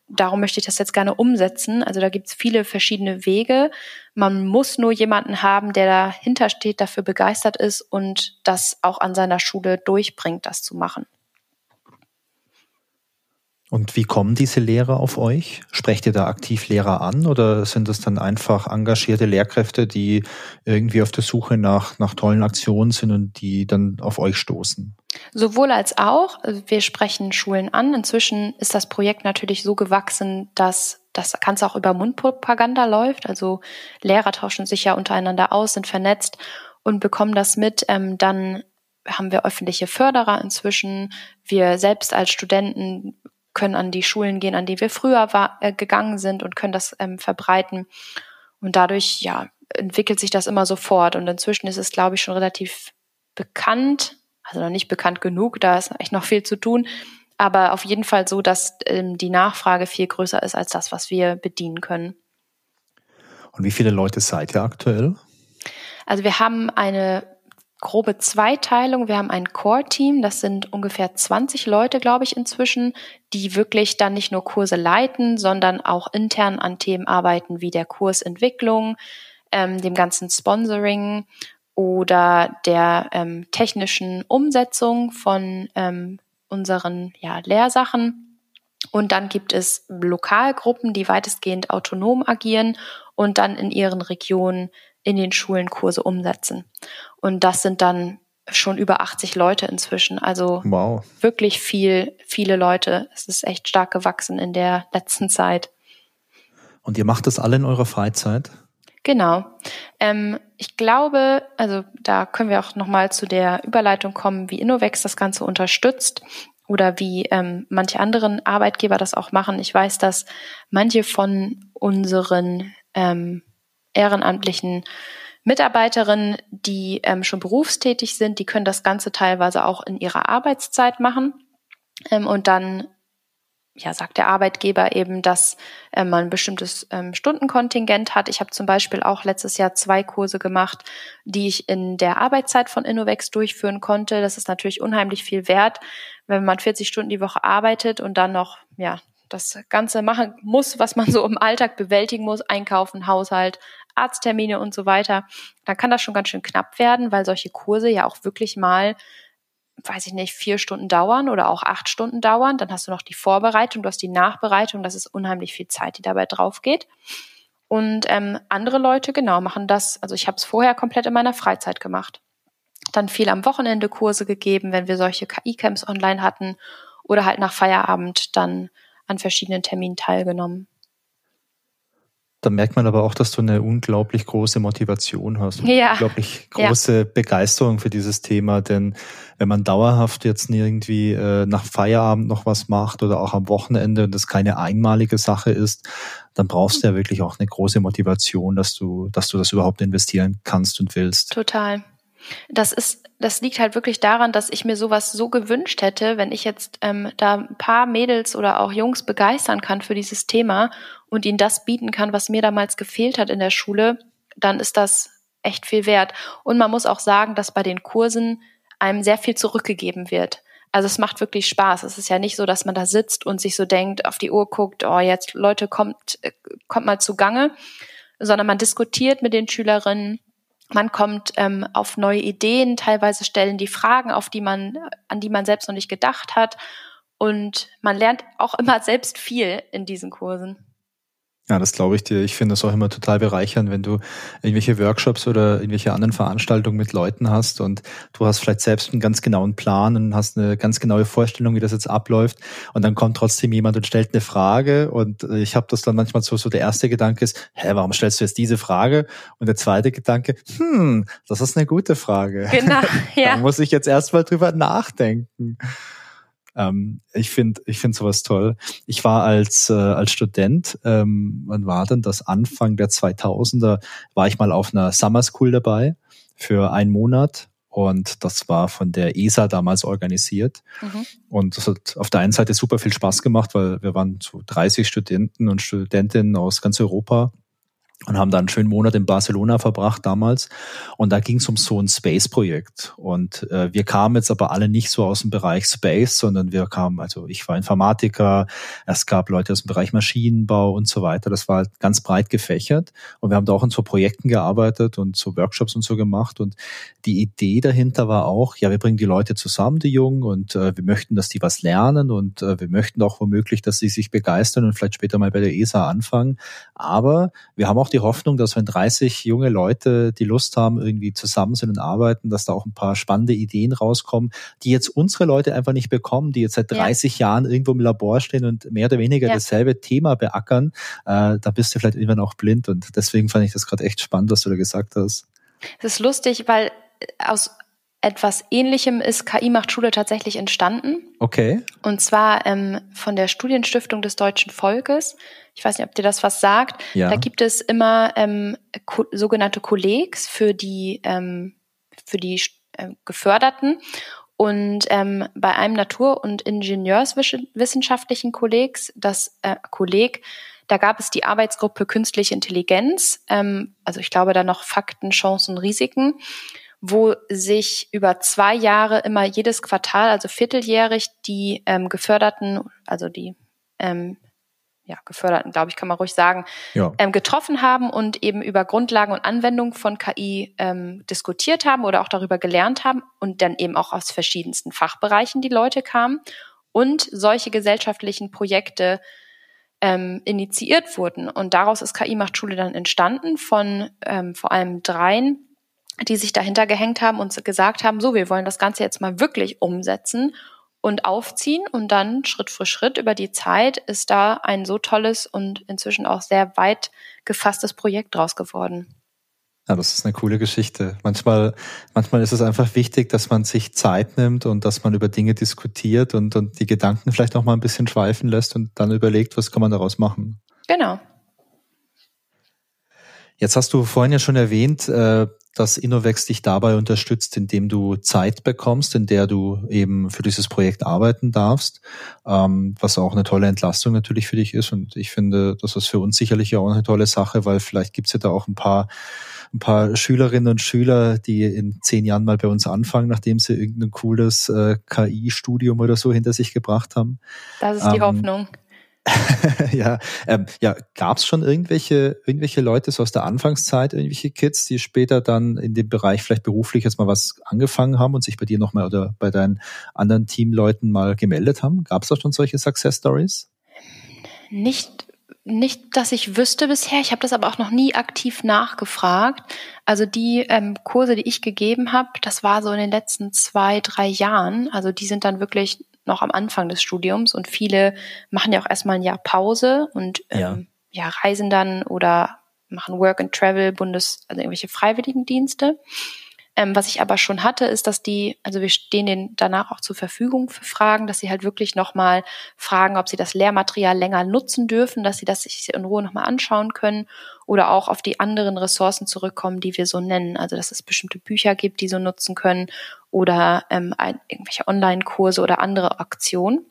darum möchte ich das jetzt gerne umsetzen. Also da gibt es viele verschiedene Wege. Man muss nur jemanden haben, der dahinter steht, dafür begeistert ist und das auch an seiner Schule durchbringt, das zu machen. Und wie kommen diese Lehrer auf euch? Sprecht ihr da aktiv Lehrer an oder sind das dann einfach engagierte Lehrkräfte, die irgendwie auf der Suche nach, nach tollen Aktionen sind und die dann auf euch stoßen? Sowohl als auch. Wir sprechen Schulen an. Inzwischen ist das Projekt natürlich so gewachsen, dass das Ganze auch über Mundpropaganda läuft. Also Lehrer tauschen sich ja untereinander aus, sind vernetzt und bekommen das mit. Ähm, dann haben wir öffentliche Förderer inzwischen. Wir selbst als Studenten können an die Schulen gehen, an die wir früher war, äh, gegangen sind und können das ähm, verbreiten. Und dadurch, ja, entwickelt sich das immer so fort. Und inzwischen ist es, glaube ich, schon relativ bekannt, also noch nicht bekannt genug, da ist echt noch viel zu tun, aber auf jeden Fall so, dass ähm, die Nachfrage viel größer ist als das, was wir bedienen können. Und wie viele Leute seid ihr aktuell? Also wir haben eine grobe Zweiteilung. Wir haben ein Core-Team, das sind ungefähr 20 Leute, glaube ich, inzwischen, die wirklich dann nicht nur Kurse leiten, sondern auch intern an Themen arbeiten, wie der Kursentwicklung, ähm, dem ganzen Sponsoring oder der ähm, technischen Umsetzung von ähm, unseren ja, Lehrsachen. Und dann gibt es Lokalgruppen, die weitestgehend autonom agieren und dann in ihren Regionen in den Schulen Kurse umsetzen. Und das sind dann schon über 80 Leute inzwischen. Also wow. wirklich viel, viele Leute. Es ist echt stark gewachsen in der letzten Zeit. Und ihr macht das alle in eurer Freizeit? Genau. Ähm, ich glaube, also da können wir auch nochmal zu der Überleitung kommen, wie Innovex das Ganze unterstützt oder wie ähm, manche anderen Arbeitgeber das auch machen. Ich weiß, dass manche von unseren ähm, ehrenamtlichen Mitarbeiterinnen, die ähm, schon berufstätig sind, die können das Ganze teilweise auch in ihrer Arbeitszeit machen. Ähm, und dann ja, sagt der Arbeitgeber eben, dass äh, man ein bestimmtes ähm, Stundenkontingent hat. Ich habe zum Beispiel auch letztes Jahr zwei Kurse gemacht, die ich in der Arbeitszeit von Innovex durchführen konnte. Das ist natürlich unheimlich viel wert, wenn man 40 Stunden die Woche arbeitet und dann noch ja das Ganze machen muss, was man so im Alltag bewältigen muss, einkaufen, Haushalt, Arzttermine und so weiter, dann kann das schon ganz schön knapp werden, weil solche Kurse ja auch wirklich mal weiß ich nicht, vier Stunden dauern oder auch acht Stunden dauern. Dann hast du noch die Vorbereitung, du hast die Nachbereitung, das ist unheimlich viel Zeit, die dabei drauf geht. Und ähm, andere Leute, genau, machen das, also ich habe es vorher komplett in meiner Freizeit gemacht. Dann viel am Wochenende Kurse gegeben, wenn wir solche KI-Camps online hatten oder halt nach Feierabend dann an verschiedenen Terminen teilgenommen. Da merkt man aber auch, dass du eine unglaublich große Motivation hast. Ja. Unglaublich große ja. Begeisterung für dieses Thema. Denn wenn man dauerhaft jetzt irgendwie äh, nach Feierabend noch was macht oder auch am Wochenende und das keine einmalige Sache ist, dann brauchst du ja wirklich auch eine große Motivation, dass du, dass du das überhaupt investieren kannst und willst. Total. Das ist, das liegt halt wirklich daran, dass ich mir sowas so gewünscht hätte, wenn ich jetzt ähm, da ein paar Mädels oder auch Jungs begeistern kann für dieses Thema und ihnen das bieten kann, was mir damals gefehlt hat in der Schule, dann ist das echt viel wert. Und man muss auch sagen, dass bei den Kursen einem sehr viel zurückgegeben wird. Also es macht wirklich Spaß. Es ist ja nicht so, dass man da sitzt und sich so denkt, auf die Uhr guckt, oh jetzt Leute kommt, äh, kommt mal zugange, sondern man diskutiert mit den Schülerinnen, man kommt ähm, auf neue Ideen, teilweise stellen die Fragen, auf die man, an die man selbst noch nicht gedacht hat. Und man lernt auch immer selbst viel in diesen Kursen. Ja, das glaube ich dir. Ich finde das auch immer total bereichernd, wenn du irgendwelche Workshops oder irgendwelche anderen Veranstaltungen mit Leuten hast und du hast vielleicht selbst einen ganz genauen Plan und hast eine ganz genaue Vorstellung, wie das jetzt abläuft und dann kommt trotzdem jemand und stellt eine Frage und ich habe das dann manchmal so, so der erste Gedanke ist, hä, warum stellst du jetzt diese Frage? Und der zweite Gedanke, hm, das ist eine gute Frage. Genau, [LAUGHS] ja. da muss ich jetzt erstmal drüber nachdenken. Ähm, ich finde ich finde sowas toll. Ich war als, äh, als Student, ähm, wann war denn das? Anfang der 2000er war ich mal auf einer Summer School dabei für einen Monat und das war von der ESA damals organisiert. Mhm. Und das hat auf der einen Seite super viel Spaß gemacht, weil wir waren so 30 Studenten und Studentinnen aus ganz Europa und haben dann einen schönen Monat in Barcelona verbracht damals. Und da ging es um so ein Space-Projekt. Und äh, wir kamen jetzt aber alle nicht so aus dem Bereich Space, sondern wir kamen, also ich war Informatiker, es gab Leute aus dem Bereich Maschinenbau und so weiter. Das war halt ganz breit gefächert. Und wir haben da auch in so Projekten gearbeitet und so Workshops und so gemacht. Und die Idee dahinter war auch, ja, wir bringen die Leute zusammen, die Jungen, und äh, wir möchten, dass die was lernen und äh, wir möchten auch womöglich, dass sie sich begeistern und vielleicht später mal bei der ESA anfangen. Aber wir haben auch die Hoffnung, dass wenn 30 junge Leute die Lust haben, irgendwie zusammen sind und arbeiten, dass da auch ein paar spannende Ideen rauskommen, die jetzt unsere Leute einfach nicht bekommen, die jetzt seit 30 ja. Jahren irgendwo im Labor stehen und mehr oder weniger ja. dasselbe Thema beackern. Äh, da bist du vielleicht irgendwann auch blind und deswegen fand ich das gerade echt spannend, was du da gesagt hast. Es ist lustig, weil aus etwas Ähnlichem ist KI macht Schule tatsächlich entstanden. Okay. Und zwar ähm, von der Studienstiftung des deutschen Volkes. Ich weiß nicht, ob dir das was sagt. Ja. Da gibt es immer ähm, ko sogenannte Kollegs für die ähm, für die äh, Geförderten. Und ähm, bei einem Natur- und Ingenieurswissenschaftlichen Kollegs, das äh, Kolleg, da gab es die Arbeitsgruppe Künstliche Intelligenz, ähm, also ich glaube da noch Fakten, Chancen, Risiken wo sich über zwei Jahre immer jedes Quartal, also vierteljährig, die ähm, geförderten, also die ähm, ja, geförderten, glaube ich, kann man ruhig sagen, ja. ähm, getroffen haben und eben über Grundlagen und Anwendung von KI ähm, diskutiert haben oder auch darüber gelernt haben und dann eben auch aus verschiedensten Fachbereichen die Leute kamen und solche gesellschaftlichen Projekte ähm, initiiert wurden. Und daraus ist KI macht Schule dann entstanden von ähm, vor allem dreien die sich dahinter gehängt haben und gesagt haben, so, wir wollen das Ganze jetzt mal wirklich umsetzen und aufziehen und dann Schritt für Schritt über die Zeit ist da ein so tolles und inzwischen auch sehr weit gefasstes Projekt draus geworden. Ja, das ist eine coole Geschichte. Manchmal, manchmal ist es einfach wichtig, dass man sich Zeit nimmt und dass man über Dinge diskutiert und, und die Gedanken vielleicht auch mal ein bisschen schweifen lässt und dann überlegt, was kann man daraus machen. Genau. Jetzt hast du vorhin ja schon erwähnt, äh, dass Innovex dich dabei unterstützt, indem du Zeit bekommst, in der du eben für dieses Projekt arbeiten darfst, ähm, was auch eine tolle Entlastung natürlich für dich ist. Und ich finde, das ist für uns sicherlich auch eine tolle Sache, weil vielleicht gibt's ja da auch ein paar ein paar Schülerinnen und Schüler, die in zehn Jahren mal bei uns anfangen, nachdem sie irgendein cooles äh, KI-Studium oder so hinter sich gebracht haben. Das ist die ähm, Hoffnung. [LAUGHS] ja, ähm, ja, gab es schon irgendwelche, irgendwelche Leute so aus der Anfangszeit, irgendwelche Kids, die später dann in dem Bereich vielleicht beruflich jetzt mal was angefangen haben und sich bei dir nochmal oder bei deinen anderen Teamleuten mal gemeldet haben? Gab es da schon solche Success Stories? Nicht, nicht, dass ich wüsste bisher. Ich habe das aber auch noch nie aktiv nachgefragt. Also die ähm, Kurse, die ich gegeben habe, das war so in den letzten zwei, drei Jahren. Also die sind dann wirklich noch am Anfang des Studiums und viele machen ja auch erstmal ein Jahr Pause und ähm, ja. ja reisen dann oder machen Work and Travel, Bundes, also irgendwelche Freiwilligendienste. Ähm, was ich aber schon hatte, ist, dass die, also wir stehen denen danach auch zur Verfügung für Fragen, dass sie halt wirklich nochmal fragen, ob sie das Lehrmaterial länger nutzen dürfen, dass sie das sich in Ruhe nochmal anschauen können oder auch auf die anderen Ressourcen zurückkommen, die wir so nennen. Also dass es bestimmte Bücher gibt, die so nutzen können oder ähm, ein, irgendwelche Online-Kurse oder andere Aktionen.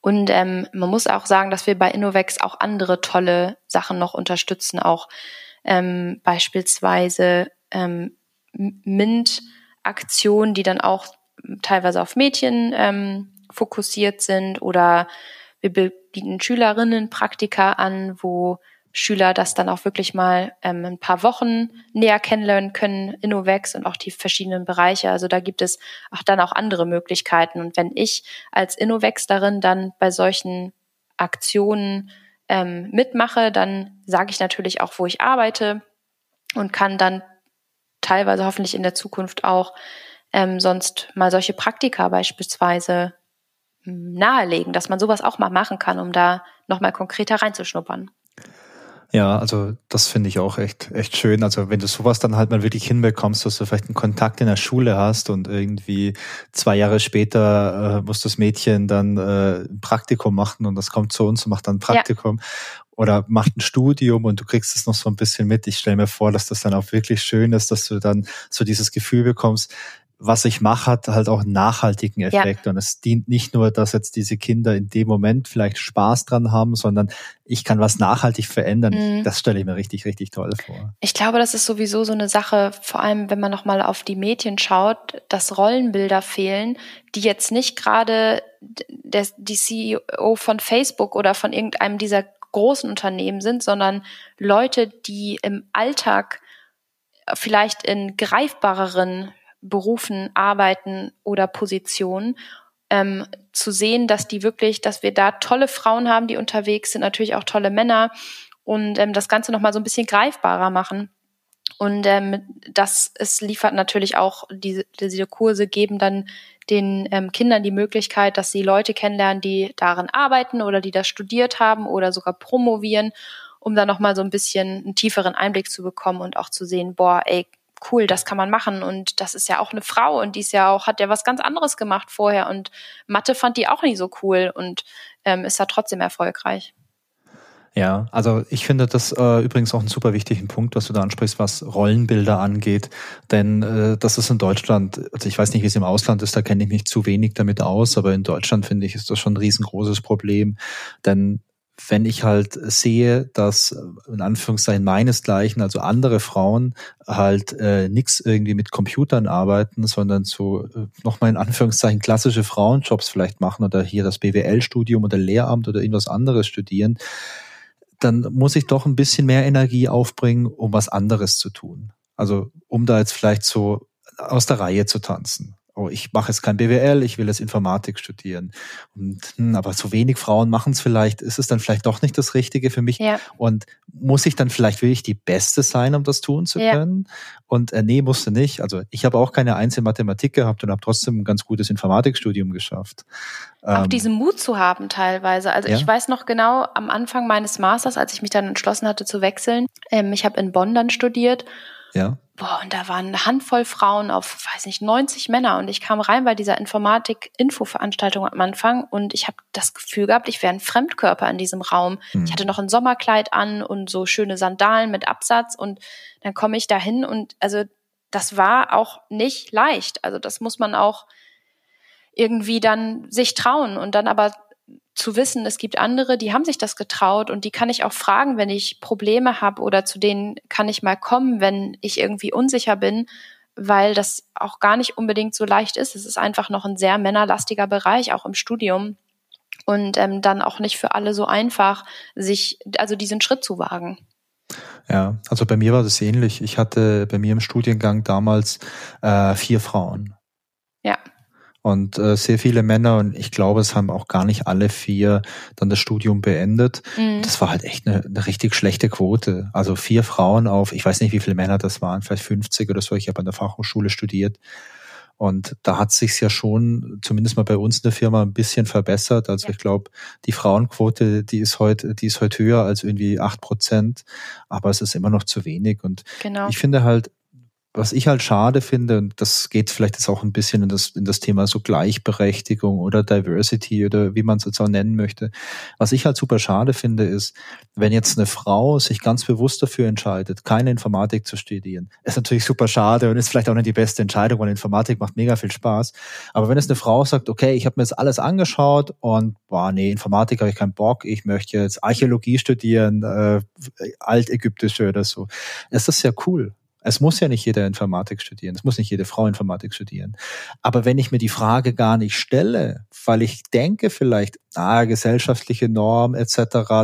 Und ähm, man muss auch sagen, dass wir bei Innovex auch andere tolle Sachen noch unterstützen, auch ähm, beispielsweise ähm, MINT-Aktionen, die dann auch teilweise auf Mädchen ähm, fokussiert sind oder wir bieten Schülerinnen Praktika an, wo Schüler das dann auch wirklich mal ähm, ein paar Wochen näher kennenlernen können, Innovex und auch die verschiedenen Bereiche. Also da gibt es auch dann auch andere Möglichkeiten. Und wenn ich als Innovex darin dann bei solchen Aktionen ähm, mitmache, dann sage ich natürlich auch, wo ich arbeite und kann dann teilweise hoffentlich in der Zukunft auch ähm, sonst mal solche Praktika beispielsweise hm, nahelegen, dass man sowas auch mal machen kann, um da nochmal konkreter reinzuschnuppern. Ja, also das finde ich auch echt, echt schön. Also wenn du sowas dann halt mal wirklich hinbekommst, dass du vielleicht einen Kontakt in der Schule hast und irgendwie zwei Jahre später äh, muss das Mädchen dann äh, ein Praktikum machen und das kommt zu uns und macht dann ein Praktikum. Ja. Oder macht ein Studium und du kriegst es noch so ein bisschen mit. Ich stelle mir vor, dass das dann auch wirklich schön ist, dass du dann so dieses Gefühl bekommst, was ich mache, hat halt auch einen nachhaltigen Effekt. Ja. Und es dient nicht nur, dass jetzt diese Kinder in dem Moment vielleicht Spaß dran haben, sondern ich kann was nachhaltig verändern. Mhm. Das stelle ich mir richtig, richtig toll vor. Ich glaube, das ist sowieso so eine Sache, vor allem wenn man nochmal auf die Medien schaut, dass Rollenbilder fehlen, die jetzt nicht gerade der, die CEO von Facebook oder von irgendeinem dieser großen Unternehmen sind, sondern Leute, die im Alltag vielleicht in greifbareren Berufen arbeiten oder Positionen, ähm, zu sehen, dass die wirklich, dass wir da tolle Frauen haben, die unterwegs sind, natürlich auch tolle Männer und ähm, das Ganze nochmal so ein bisschen greifbarer machen. Und ähm, das es liefert natürlich auch diese, diese Kurse geben dann den ähm, Kindern die Möglichkeit, dass sie Leute kennenlernen, die darin arbeiten oder die das studiert haben oder sogar promovieren, um dann nochmal so ein bisschen einen tieferen Einblick zu bekommen und auch zu sehen, boah, ey, cool, das kann man machen. Und das ist ja auch eine Frau und die ist ja auch, hat ja was ganz anderes gemacht vorher. Und Mathe fand die auch nicht so cool und ähm, ist da trotzdem erfolgreich. Ja, also ich finde das äh, übrigens auch einen super wichtigen Punkt, was du da ansprichst, was Rollenbilder angeht. Denn äh, das ist in Deutschland, also ich weiß nicht, wie es im Ausland ist, da kenne ich mich zu wenig damit aus, aber in Deutschland finde ich, ist das schon ein riesengroßes Problem. Denn wenn ich halt sehe, dass äh, in Anführungszeichen meinesgleichen, also andere Frauen halt äh, nichts irgendwie mit Computern arbeiten, sondern so äh, nochmal in Anführungszeichen klassische Frauenjobs vielleicht machen oder hier das BWL-Studium oder Lehramt oder irgendwas anderes studieren, dann muss ich doch ein bisschen mehr Energie aufbringen, um was anderes zu tun. Also um da jetzt vielleicht so aus der Reihe zu tanzen oh, ich mache jetzt kein BWL, ich will jetzt Informatik studieren. Und, hm, aber so wenig Frauen machen es vielleicht, ist es dann vielleicht doch nicht das Richtige für mich? Ja. Und muss ich dann vielleicht wirklich die Beste sein, um das tun zu können? Ja. Und äh, nee, musste nicht. Also ich habe auch keine einzige Mathematik gehabt und habe trotzdem ein ganz gutes Informatikstudium geschafft. Auch ähm, diesen Mut zu haben teilweise. Also ja. ich weiß noch genau, am Anfang meines Masters, als ich mich dann entschlossen hatte zu wechseln, ähm, ich habe in Bonn dann studiert ja. Boah, und da waren eine Handvoll Frauen auf, weiß nicht, 90 Männer. Und ich kam rein bei dieser Informatik-Info-Veranstaltung am Anfang und ich habe das Gefühl gehabt, ich wäre ein Fremdkörper in diesem Raum. Mhm. Ich hatte noch ein Sommerkleid an und so schöne Sandalen mit Absatz und dann komme ich da hin und also das war auch nicht leicht. Also das muss man auch irgendwie dann sich trauen und dann aber zu wissen, es gibt andere, die haben sich das getraut und die kann ich auch fragen, wenn ich Probleme habe oder zu denen kann ich mal kommen, wenn ich irgendwie unsicher bin, weil das auch gar nicht unbedingt so leicht ist. Es ist einfach noch ein sehr männerlastiger Bereich, auch im Studium. Und ähm, dann auch nicht für alle so einfach, sich, also diesen Schritt zu wagen. Ja, also bei mir war das ähnlich. Ich hatte bei mir im Studiengang damals äh, vier Frauen. Und äh, sehr viele Männer und ich glaube, es haben auch gar nicht alle vier dann das Studium beendet. Mhm. Das war halt echt eine, eine, richtig schlechte Quote. Also vier Frauen auf, ich weiß nicht, wie viele Männer das waren, vielleicht 50 oder so. Ich habe an der Fachhochschule studiert. Und da hat sich's ja schon, zumindest mal bei uns in der Firma, ein bisschen verbessert. Also ja. ich glaube, die Frauenquote, die ist heute, die ist heute höher als irgendwie acht Prozent, aber es ist immer noch zu wenig. Und genau. ich finde halt, was ich halt schade finde, und das geht vielleicht jetzt auch ein bisschen in das, in das Thema so Gleichberechtigung oder Diversity oder wie man es jetzt auch nennen möchte. Was ich halt super schade finde, ist, wenn jetzt eine Frau sich ganz bewusst dafür entscheidet, keine Informatik zu studieren, ist natürlich super schade und ist vielleicht auch nicht die beste Entscheidung, weil Informatik macht mega viel Spaß. Aber wenn es eine Frau sagt, okay, ich habe mir jetzt alles angeschaut und boah, nee, Informatik habe ich keinen Bock, ich möchte jetzt Archäologie studieren, äh, altägyptische oder so, ist das sehr cool. Es muss ja nicht jeder Informatik studieren, es muss nicht jede Frau Informatik studieren. Aber wenn ich mir die Frage gar nicht stelle, weil ich denke vielleicht, ah, gesellschaftliche Norm etc.,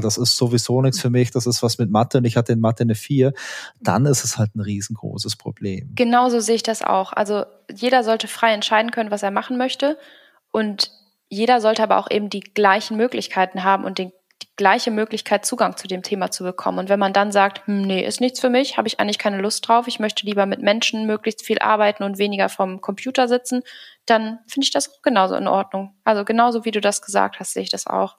das ist sowieso nichts für mich, das ist was mit Mathe und ich hatte in Mathe eine 4, dann ist es halt ein riesengroßes Problem. Genauso sehe ich das auch. Also jeder sollte frei entscheiden können, was er machen möchte und jeder sollte aber auch eben die gleichen Möglichkeiten haben und den gleiche Möglichkeit, Zugang zu dem Thema zu bekommen. Und wenn man dann sagt, hm, nee, ist nichts für mich, habe ich eigentlich keine Lust drauf, ich möchte lieber mit Menschen möglichst viel arbeiten und weniger vom Computer sitzen, dann finde ich das auch genauso in Ordnung. Also genauso wie du das gesagt hast, sehe ich das auch.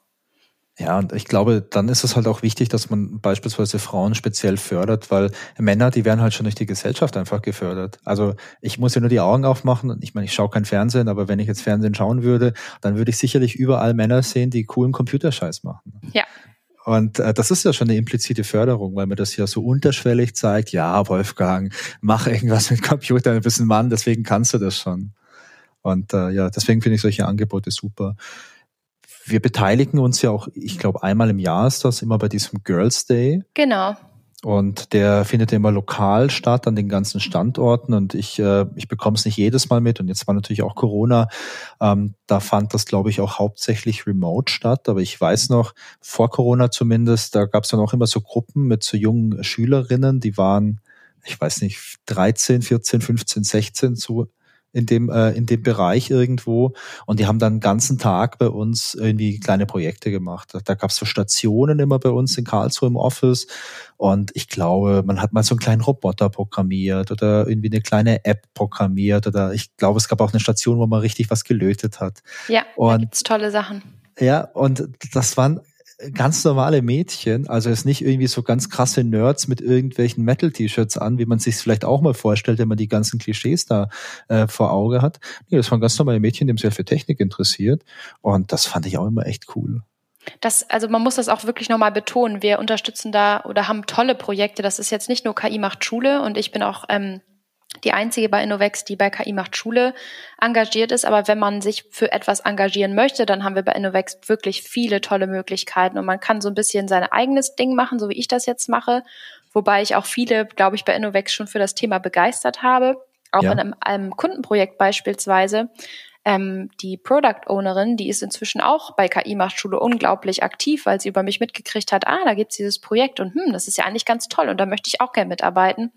Ja, und ich glaube, dann ist es halt auch wichtig, dass man beispielsweise Frauen speziell fördert, weil Männer, die werden halt schon durch die Gesellschaft einfach gefördert. Also ich muss ja nur die Augen aufmachen und ich meine, ich schaue kein Fernsehen, aber wenn ich jetzt Fernsehen schauen würde, dann würde ich sicherlich überall Männer sehen, die coolen Computerscheiß machen. Ja. Und äh, das ist ja schon eine implizite Förderung, weil man das ja so unterschwellig zeigt, ja, Wolfgang, mach irgendwas mit Computern, du bist ein Mann, deswegen kannst du das schon. Und äh, ja, deswegen finde ich solche Angebote super. Wir beteiligen uns ja auch, ich glaube, einmal im Jahr ist das immer bei diesem Girls Day. Genau. Und der findet ja immer lokal statt an den ganzen Standorten und ich, äh, ich bekomme es nicht jedes Mal mit und jetzt war natürlich auch Corona. Ähm, da fand das, glaube ich, auch hauptsächlich remote statt. Aber ich weiß noch, vor Corona zumindest, da gab es dann auch immer so Gruppen mit so jungen Schülerinnen, die waren, ich weiß nicht, 13, 14, 15, 16 so in dem, äh, in dem Bereich irgendwo. Und die haben dann den ganzen Tag bei uns irgendwie kleine Projekte gemacht. Da, da gab es so Stationen immer bei uns in Karlsruhe im Office. Und ich glaube, man hat mal so einen kleinen Roboter programmiert oder irgendwie eine kleine App programmiert. Oder ich glaube, es gab auch eine Station, wo man richtig was gelötet hat. Ja, und, tolle Sachen. Ja, und das waren ganz normale Mädchen, also jetzt nicht irgendwie so ganz krasse Nerds mit irgendwelchen Metal-T-Shirts an, wie man sich vielleicht auch mal vorstellt, wenn man die ganzen Klischees da äh, vor Auge hat. Nee, das waren ganz normale Mädchen, die haben sich für Technik interessiert und das fand ich auch immer echt cool. Das, also man muss das auch wirklich nochmal betonen. Wir unterstützen da oder haben tolle Projekte. Das ist jetzt nicht nur KI macht Schule und ich bin auch ähm, die einzige bei Innovex, die bei KI macht Schule engagiert ist. Aber wenn man sich für etwas engagieren möchte, dann haben wir bei Innovex wirklich viele tolle Möglichkeiten. Und man kann so ein bisschen sein eigenes Ding machen, so wie ich das jetzt mache. Wobei ich auch viele, glaube ich, bei Innovex schon für das Thema begeistert habe. Auch ja. in einem, einem Kundenprojekt beispielsweise. Ähm, die Product Ownerin, die ist inzwischen auch bei KI macht Schule unglaublich aktiv, weil sie über mich mitgekriegt hat, ah, da gibt's dieses Projekt und hm, das ist ja eigentlich ganz toll und da möchte ich auch gerne mitarbeiten.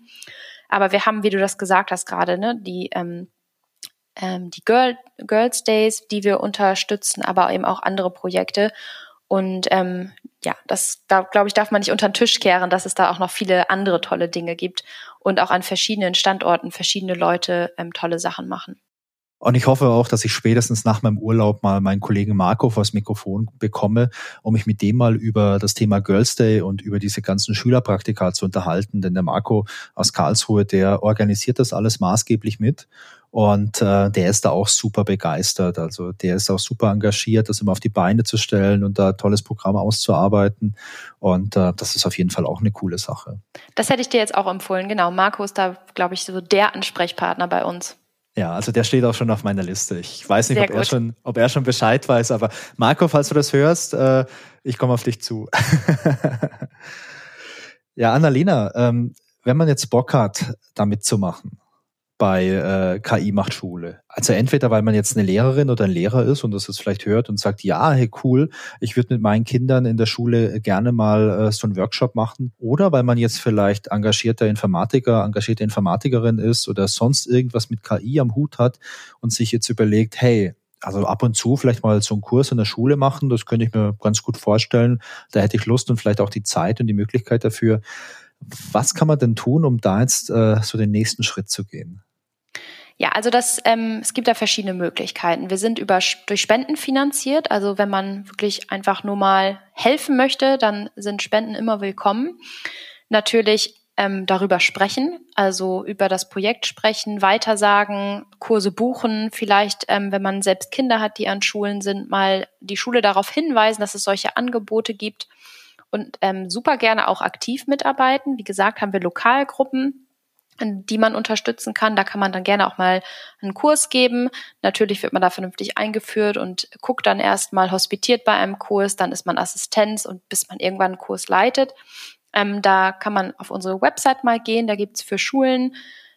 Aber wir haben, wie du das gesagt hast gerade, ne, die ähm, ähm, die Girl, Girls Days, die wir unterstützen, aber eben auch andere Projekte. Und ähm, ja, das da glaube ich, darf man nicht unter den Tisch kehren, dass es da auch noch viele andere tolle Dinge gibt und auch an verschiedenen Standorten verschiedene Leute ähm, tolle Sachen machen. Und ich hoffe auch, dass ich spätestens nach meinem Urlaub mal meinen Kollegen Marco vors Mikrofon bekomme, um mich mit dem mal über das Thema Girls Day und über diese ganzen Schülerpraktika zu unterhalten. Denn der Marco aus Karlsruhe, der organisiert das alles maßgeblich mit. Und äh, der ist da auch super begeistert. Also der ist auch super engagiert, das immer auf die Beine zu stellen und da tolles Programm auszuarbeiten. Und äh, das ist auf jeden Fall auch eine coole Sache. Das hätte ich dir jetzt auch empfohlen. Genau, Marco ist da, glaube ich, so der Ansprechpartner bei uns. Ja, also der steht auch schon auf meiner Liste. Ich weiß nicht, ob er, schon, ob er schon Bescheid weiß, aber Marco, falls du das hörst, äh, ich komme auf dich zu. [LAUGHS] ja, Annalena, ähm, wenn man jetzt Bock hat, da mitzumachen, bei äh, KI macht Schule. Also entweder weil man jetzt eine Lehrerin oder ein Lehrer ist und das es vielleicht hört und sagt, ja, hey cool, ich würde mit meinen Kindern in der Schule gerne mal äh, so einen Workshop machen. Oder weil man jetzt vielleicht engagierter Informatiker, engagierte Informatikerin ist oder sonst irgendwas mit KI am Hut hat und sich jetzt überlegt, hey, also ab und zu vielleicht mal so einen Kurs in der Schule machen, das könnte ich mir ganz gut vorstellen. Da hätte ich Lust und vielleicht auch die Zeit und die Möglichkeit dafür. Was kann man denn tun, um da jetzt äh, so den nächsten Schritt zu gehen? Ja, also das, ähm, es gibt da verschiedene Möglichkeiten. Wir sind über durch Spenden finanziert. Also wenn man wirklich einfach nur mal helfen möchte, dann sind Spenden immer willkommen. Natürlich ähm, darüber sprechen, also über das Projekt sprechen, weitersagen, Kurse buchen, vielleicht, ähm, wenn man selbst Kinder hat, die an Schulen sind, mal die Schule darauf hinweisen, dass es solche Angebote gibt und ähm, super gerne auch aktiv mitarbeiten. Wie gesagt, haben wir Lokalgruppen, die man unterstützen kann. Da kann man dann gerne auch mal einen Kurs geben. Natürlich wird man da vernünftig eingeführt und guckt dann erstmal hospitiert bei einem Kurs, dann ist man Assistenz und bis man irgendwann einen Kurs leitet. Ähm, da kann man auf unsere Website mal gehen, da gibt's für Schulen,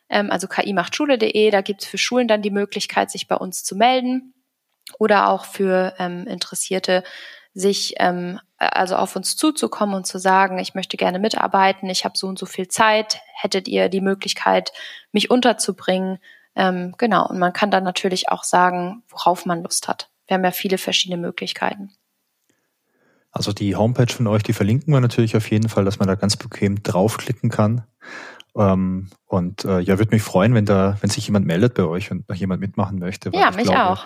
ähm, also kimachtschule.de, da gibt's für Schulen dann die Möglichkeit, sich bei uns zu melden oder auch für ähm, Interessierte sich ähm, also auf uns zuzukommen und zu sagen, ich möchte gerne mitarbeiten, ich habe so und so viel Zeit, hättet ihr die Möglichkeit, mich unterzubringen? Ähm, genau, und man kann dann natürlich auch sagen, worauf man Lust hat. Wir haben ja viele verschiedene Möglichkeiten. Also die Homepage von euch, die verlinken wir natürlich auf jeden Fall, dass man da ganz bequem draufklicken kann. Ähm, und äh, ja, würde mich freuen, wenn da, wenn sich jemand meldet bei euch und noch jemand mitmachen möchte. Ja, mich glaube, auch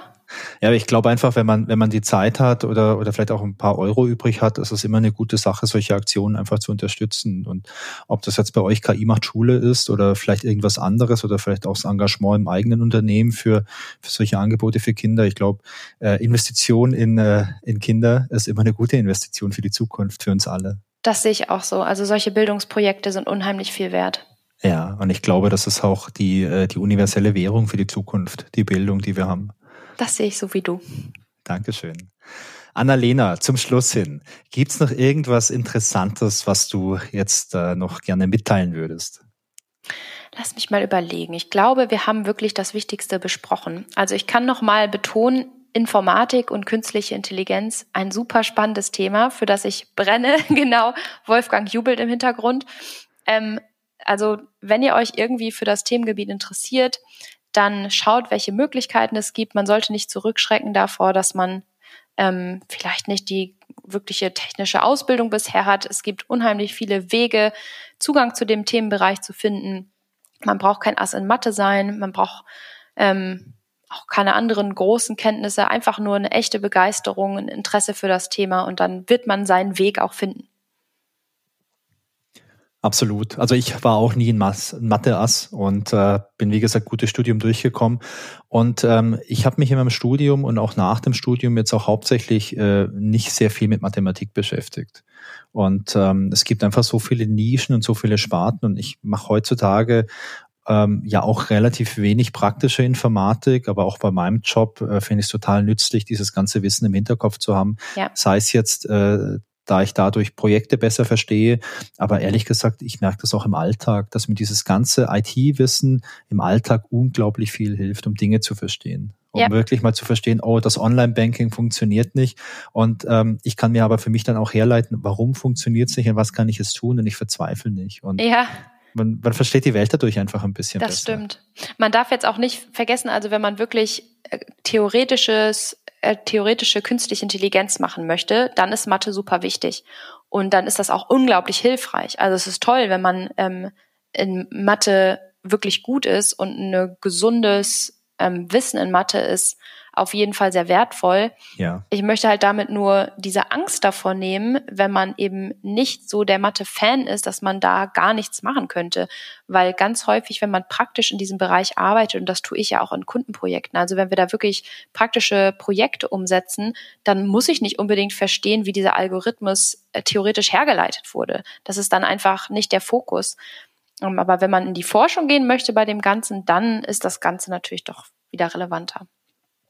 Ja, ich glaube einfach, wenn man, wenn man die Zeit hat oder, oder vielleicht auch ein paar Euro übrig hat, ist es immer eine gute Sache, solche Aktionen einfach zu unterstützen. Und ob das jetzt bei euch KI macht Schule ist oder vielleicht irgendwas anderes oder vielleicht auch das Engagement im eigenen Unternehmen für, für solche Angebote für Kinder. Ich glaube, äh, Investition in, äh, in Kinder ist immer eine gute Investition für die Zukunft, für uns alle. Das sehe ich auch so. Also solche Bildungsprojekte sind unheimlich viel wert. Ja, und ich glaube, das ist auch die, äh, die universelle Währung für die Zukunft, die Bildung, die wir haben. Das sehe ich so wie du. Dankeschön. Annalena, zum Schluss hin, gibt's noch irgendwas Interessantes, was du jetzt äh, noch gerne mitteilen würdest? Lass mich mal überlegen. Ich glaube, wir haben wirklich das Wichtigste besprochen. Also ich kann noch mal betonen, Informatik und künstliche Intelligenz, ein super spannendes Thema, für das ich brenne. [LAUGHS] genau, Wolfgang jubelt im Hintergrund. Ähm, also wenn ihr euch irgendwie für das Themengebiet interessiert, dann schaut, welche Möglichkeiten es gibt. Man sollte nicht zurückschrecken davor, dass man ähm, vielleicht nicht die wirkliche technische Ausbildung bisher hat. Es gibt unheimlich viele Wege, Zugang zu dem Themenbereich zu finden. Man braucht kein Ass in Mathe sein, man braucht ähm, auch keine anderen großen Kenntnisse, einfach nur eine echte Begeisterung, ein Interesse für das Thema und dann wird man seinen Weg auch finden. Absolut. Also ich war auch nie ein Mathe-Ass und äh, bin, wie gesagt, gutes Studium durchgekommen. Und ähm, ich habe mich in meinem Studium und auch nach dem Studium jetzt auch hauptsächlich äh, nicht sehr viel mit Mathematik beschäftigt. Und ähm, es gibt einfach so viele Nischen und so viele Sparten und ich mache heutzutage ähm, ja auch relativ wenig praktische Informatik, aber auch bei meinem Job äh, finde ich es total nützlich, dieses ganze Wissen im Hinterkopf zu haben. Ja. Sei es jetzt äh, da ich dadurch Projekte besser verstehe. Aber ehrlich gesagt, ich merke das auch im Alltag, dass mir dieses ganze IT-Wissen im Alltag unglaublich viel hilft, um Dinge zu verstehen. Um ja. wirklich mal zu verstehen, oh, das Online-Banking funktioniert nicht. Und ähm, ich kann mir aber für mich dann auch herleiten, warum funktioniert es nicht und was kann ich es tun und ich verzweifle nicht. Und ja. Man, man versteht die Welt dadurch einfach ein bisschen das besser. Das stimmt. Man darf jetzt auch nicht vergessen, also wenn man wirklich äh, theoretisches äh, theoretische künstliche Intelligenz machen möchte, dann ist Mathe super wichtig. Und dann ist das auch unglaublich hilfreich. Also es ist toll, wenn man ähm, in Mathe wirklich gut ist und ein gesundes ähm, Wissen in Mathe ist auf jeden Fall sehr wertvoll. Ja. Ich möchte halt damit nur diese Angst davor nehmen, wenn man eben nicht so der Mathe-Fan ist, dass man da gar nichts machen könnte. Weil ganz häufig, wenn man praktisch in diesem Bereich arbeitet, und das tue ich ja auch in Kundenprojekten, also wenn wir da wirklich praktische Projekte umsetzen, dann muss ich nicht unbedingt verstehen, wie dieser Algorithmus äh, theoretisch hergeleitet wurde. Das ist dann einfach nicht der Fokus. Ähm, aber wenn man in die Forschung gehen möchte bei dem Ganzen, dann ist das Ganze natürlich doch wieder relevanter.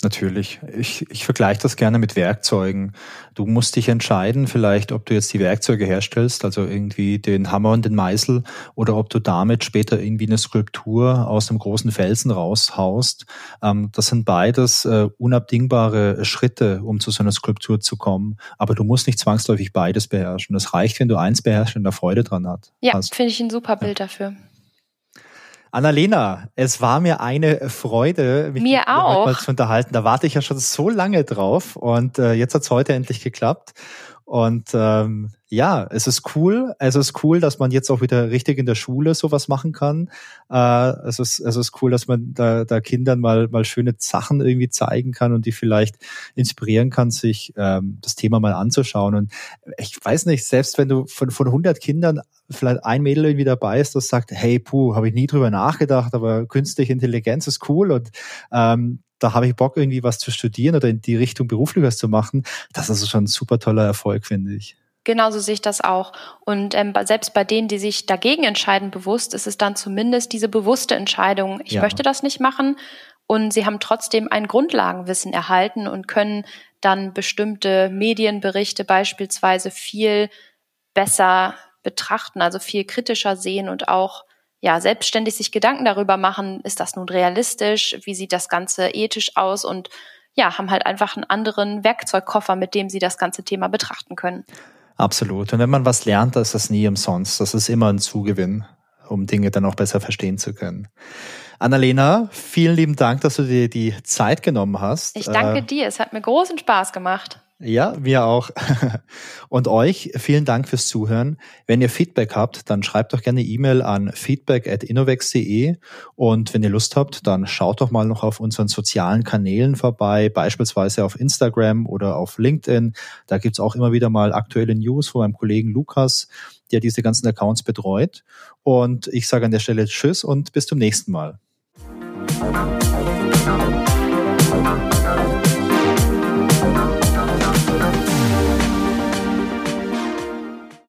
Natürlich. Ich, ich vergleiche das gerne mit Werkzeugen. Du musst dich entscheiden, vielleicht, ob du jetzt die Werkzeuge herstellst, also irgendwie den Hammer und den Meißel, oder ob du damit später irgendwie eine Skulptur aus einem großen Felsen raushaust. Ähm, das sind beides äh, unabdingbare Schritte, um zu so einer Skulptur zu kommen. Aber du musst nicht zwangsläufig beides beherrschen. Es reicht, wenn du eins beherrschst und da Freude dran hat. Ja, finde ich ein super Bild ja. dafür. Annalena, es war mir eine Freude, mich mir auch. mal zu unterhalten. Da warte ich ja schon so lange drauf und äh, jetzt hat's heute endlich geklappt. Und ähm, ja, es ist cool. Es ist cool, dass man jetzt auch wieder richtig in der Schule sowas machen kann. Äh, es, ist, es ist cool, dass man da, da Kindern mal, mal schöne Sachen irgendwie zeigen kann und die vielleicht inspirieren kann, sich ähm, das Thema mal anzuschauen. Und ich weiß nicht, selbst wenn du von, von 100 Kindern vielleicht ein Mädel irgendwie dabei ist, das sagt, hey, puh, habe ich nie drüber nachgedacht, aber künstliche Intelligenz ist cool und ähm, da habe ich Bock, irgendwie was zu studieren oder in die Richtung beruflich was zu machen. Das ist schon ein super toller Erfolg, finde ich. Genauso sehe ich das auch. Und ähm, selbst bei denen, die sich dagegen entscheiden, bewusst, ist es dann zumindest diese bewusste Entscheidung, ich ja. möchte das nicht machen. Und sie haben trotzdem ein Grundlagenwissen erhalten und können dann bestimmte Medienberichte beispielsweise viel besser betrachten, also viel kritischer sehen und auch ja, selbstständig sich Gedanken darüber machen, ist das nun realistisch, wie sieht das Ganze ethisch aus und ja, haben halt einfach einen anderen Werkzeugkoffer, mit dem sie das ganze Thema betrachten können. Absolut. Und wenn man was lernt, ist das nie umsonst. Das ist immer ein Zugewinn, um Dinge dann auch besser verstehen zu können. Annalena, vielen lieben Dank, dass du dir die Zeit genommen hast. Ich danke äh, dir. Es hat mir großen Spaß gemacht. Ja, wir auch. [LAUGHS] Und euch vielen Dank fürs Zuhören. Wenn ihr Feedback habt, dann schreibt doch gerne E-Mail an feedback@innovex.de und wenn ihr Lust habt, dann schaut doch mal noch auf unseren sozialen Kanälen vorbei, beispielsweise auf Instagram oder auf LinkedIn. Da gibt's auch immer wieder mal aktuelle News von meinem Kollegen Lukas, der diese ganzen Accounts betreut. Und ich sage an der Stelle Tschüss und bis zum nächsten Mal.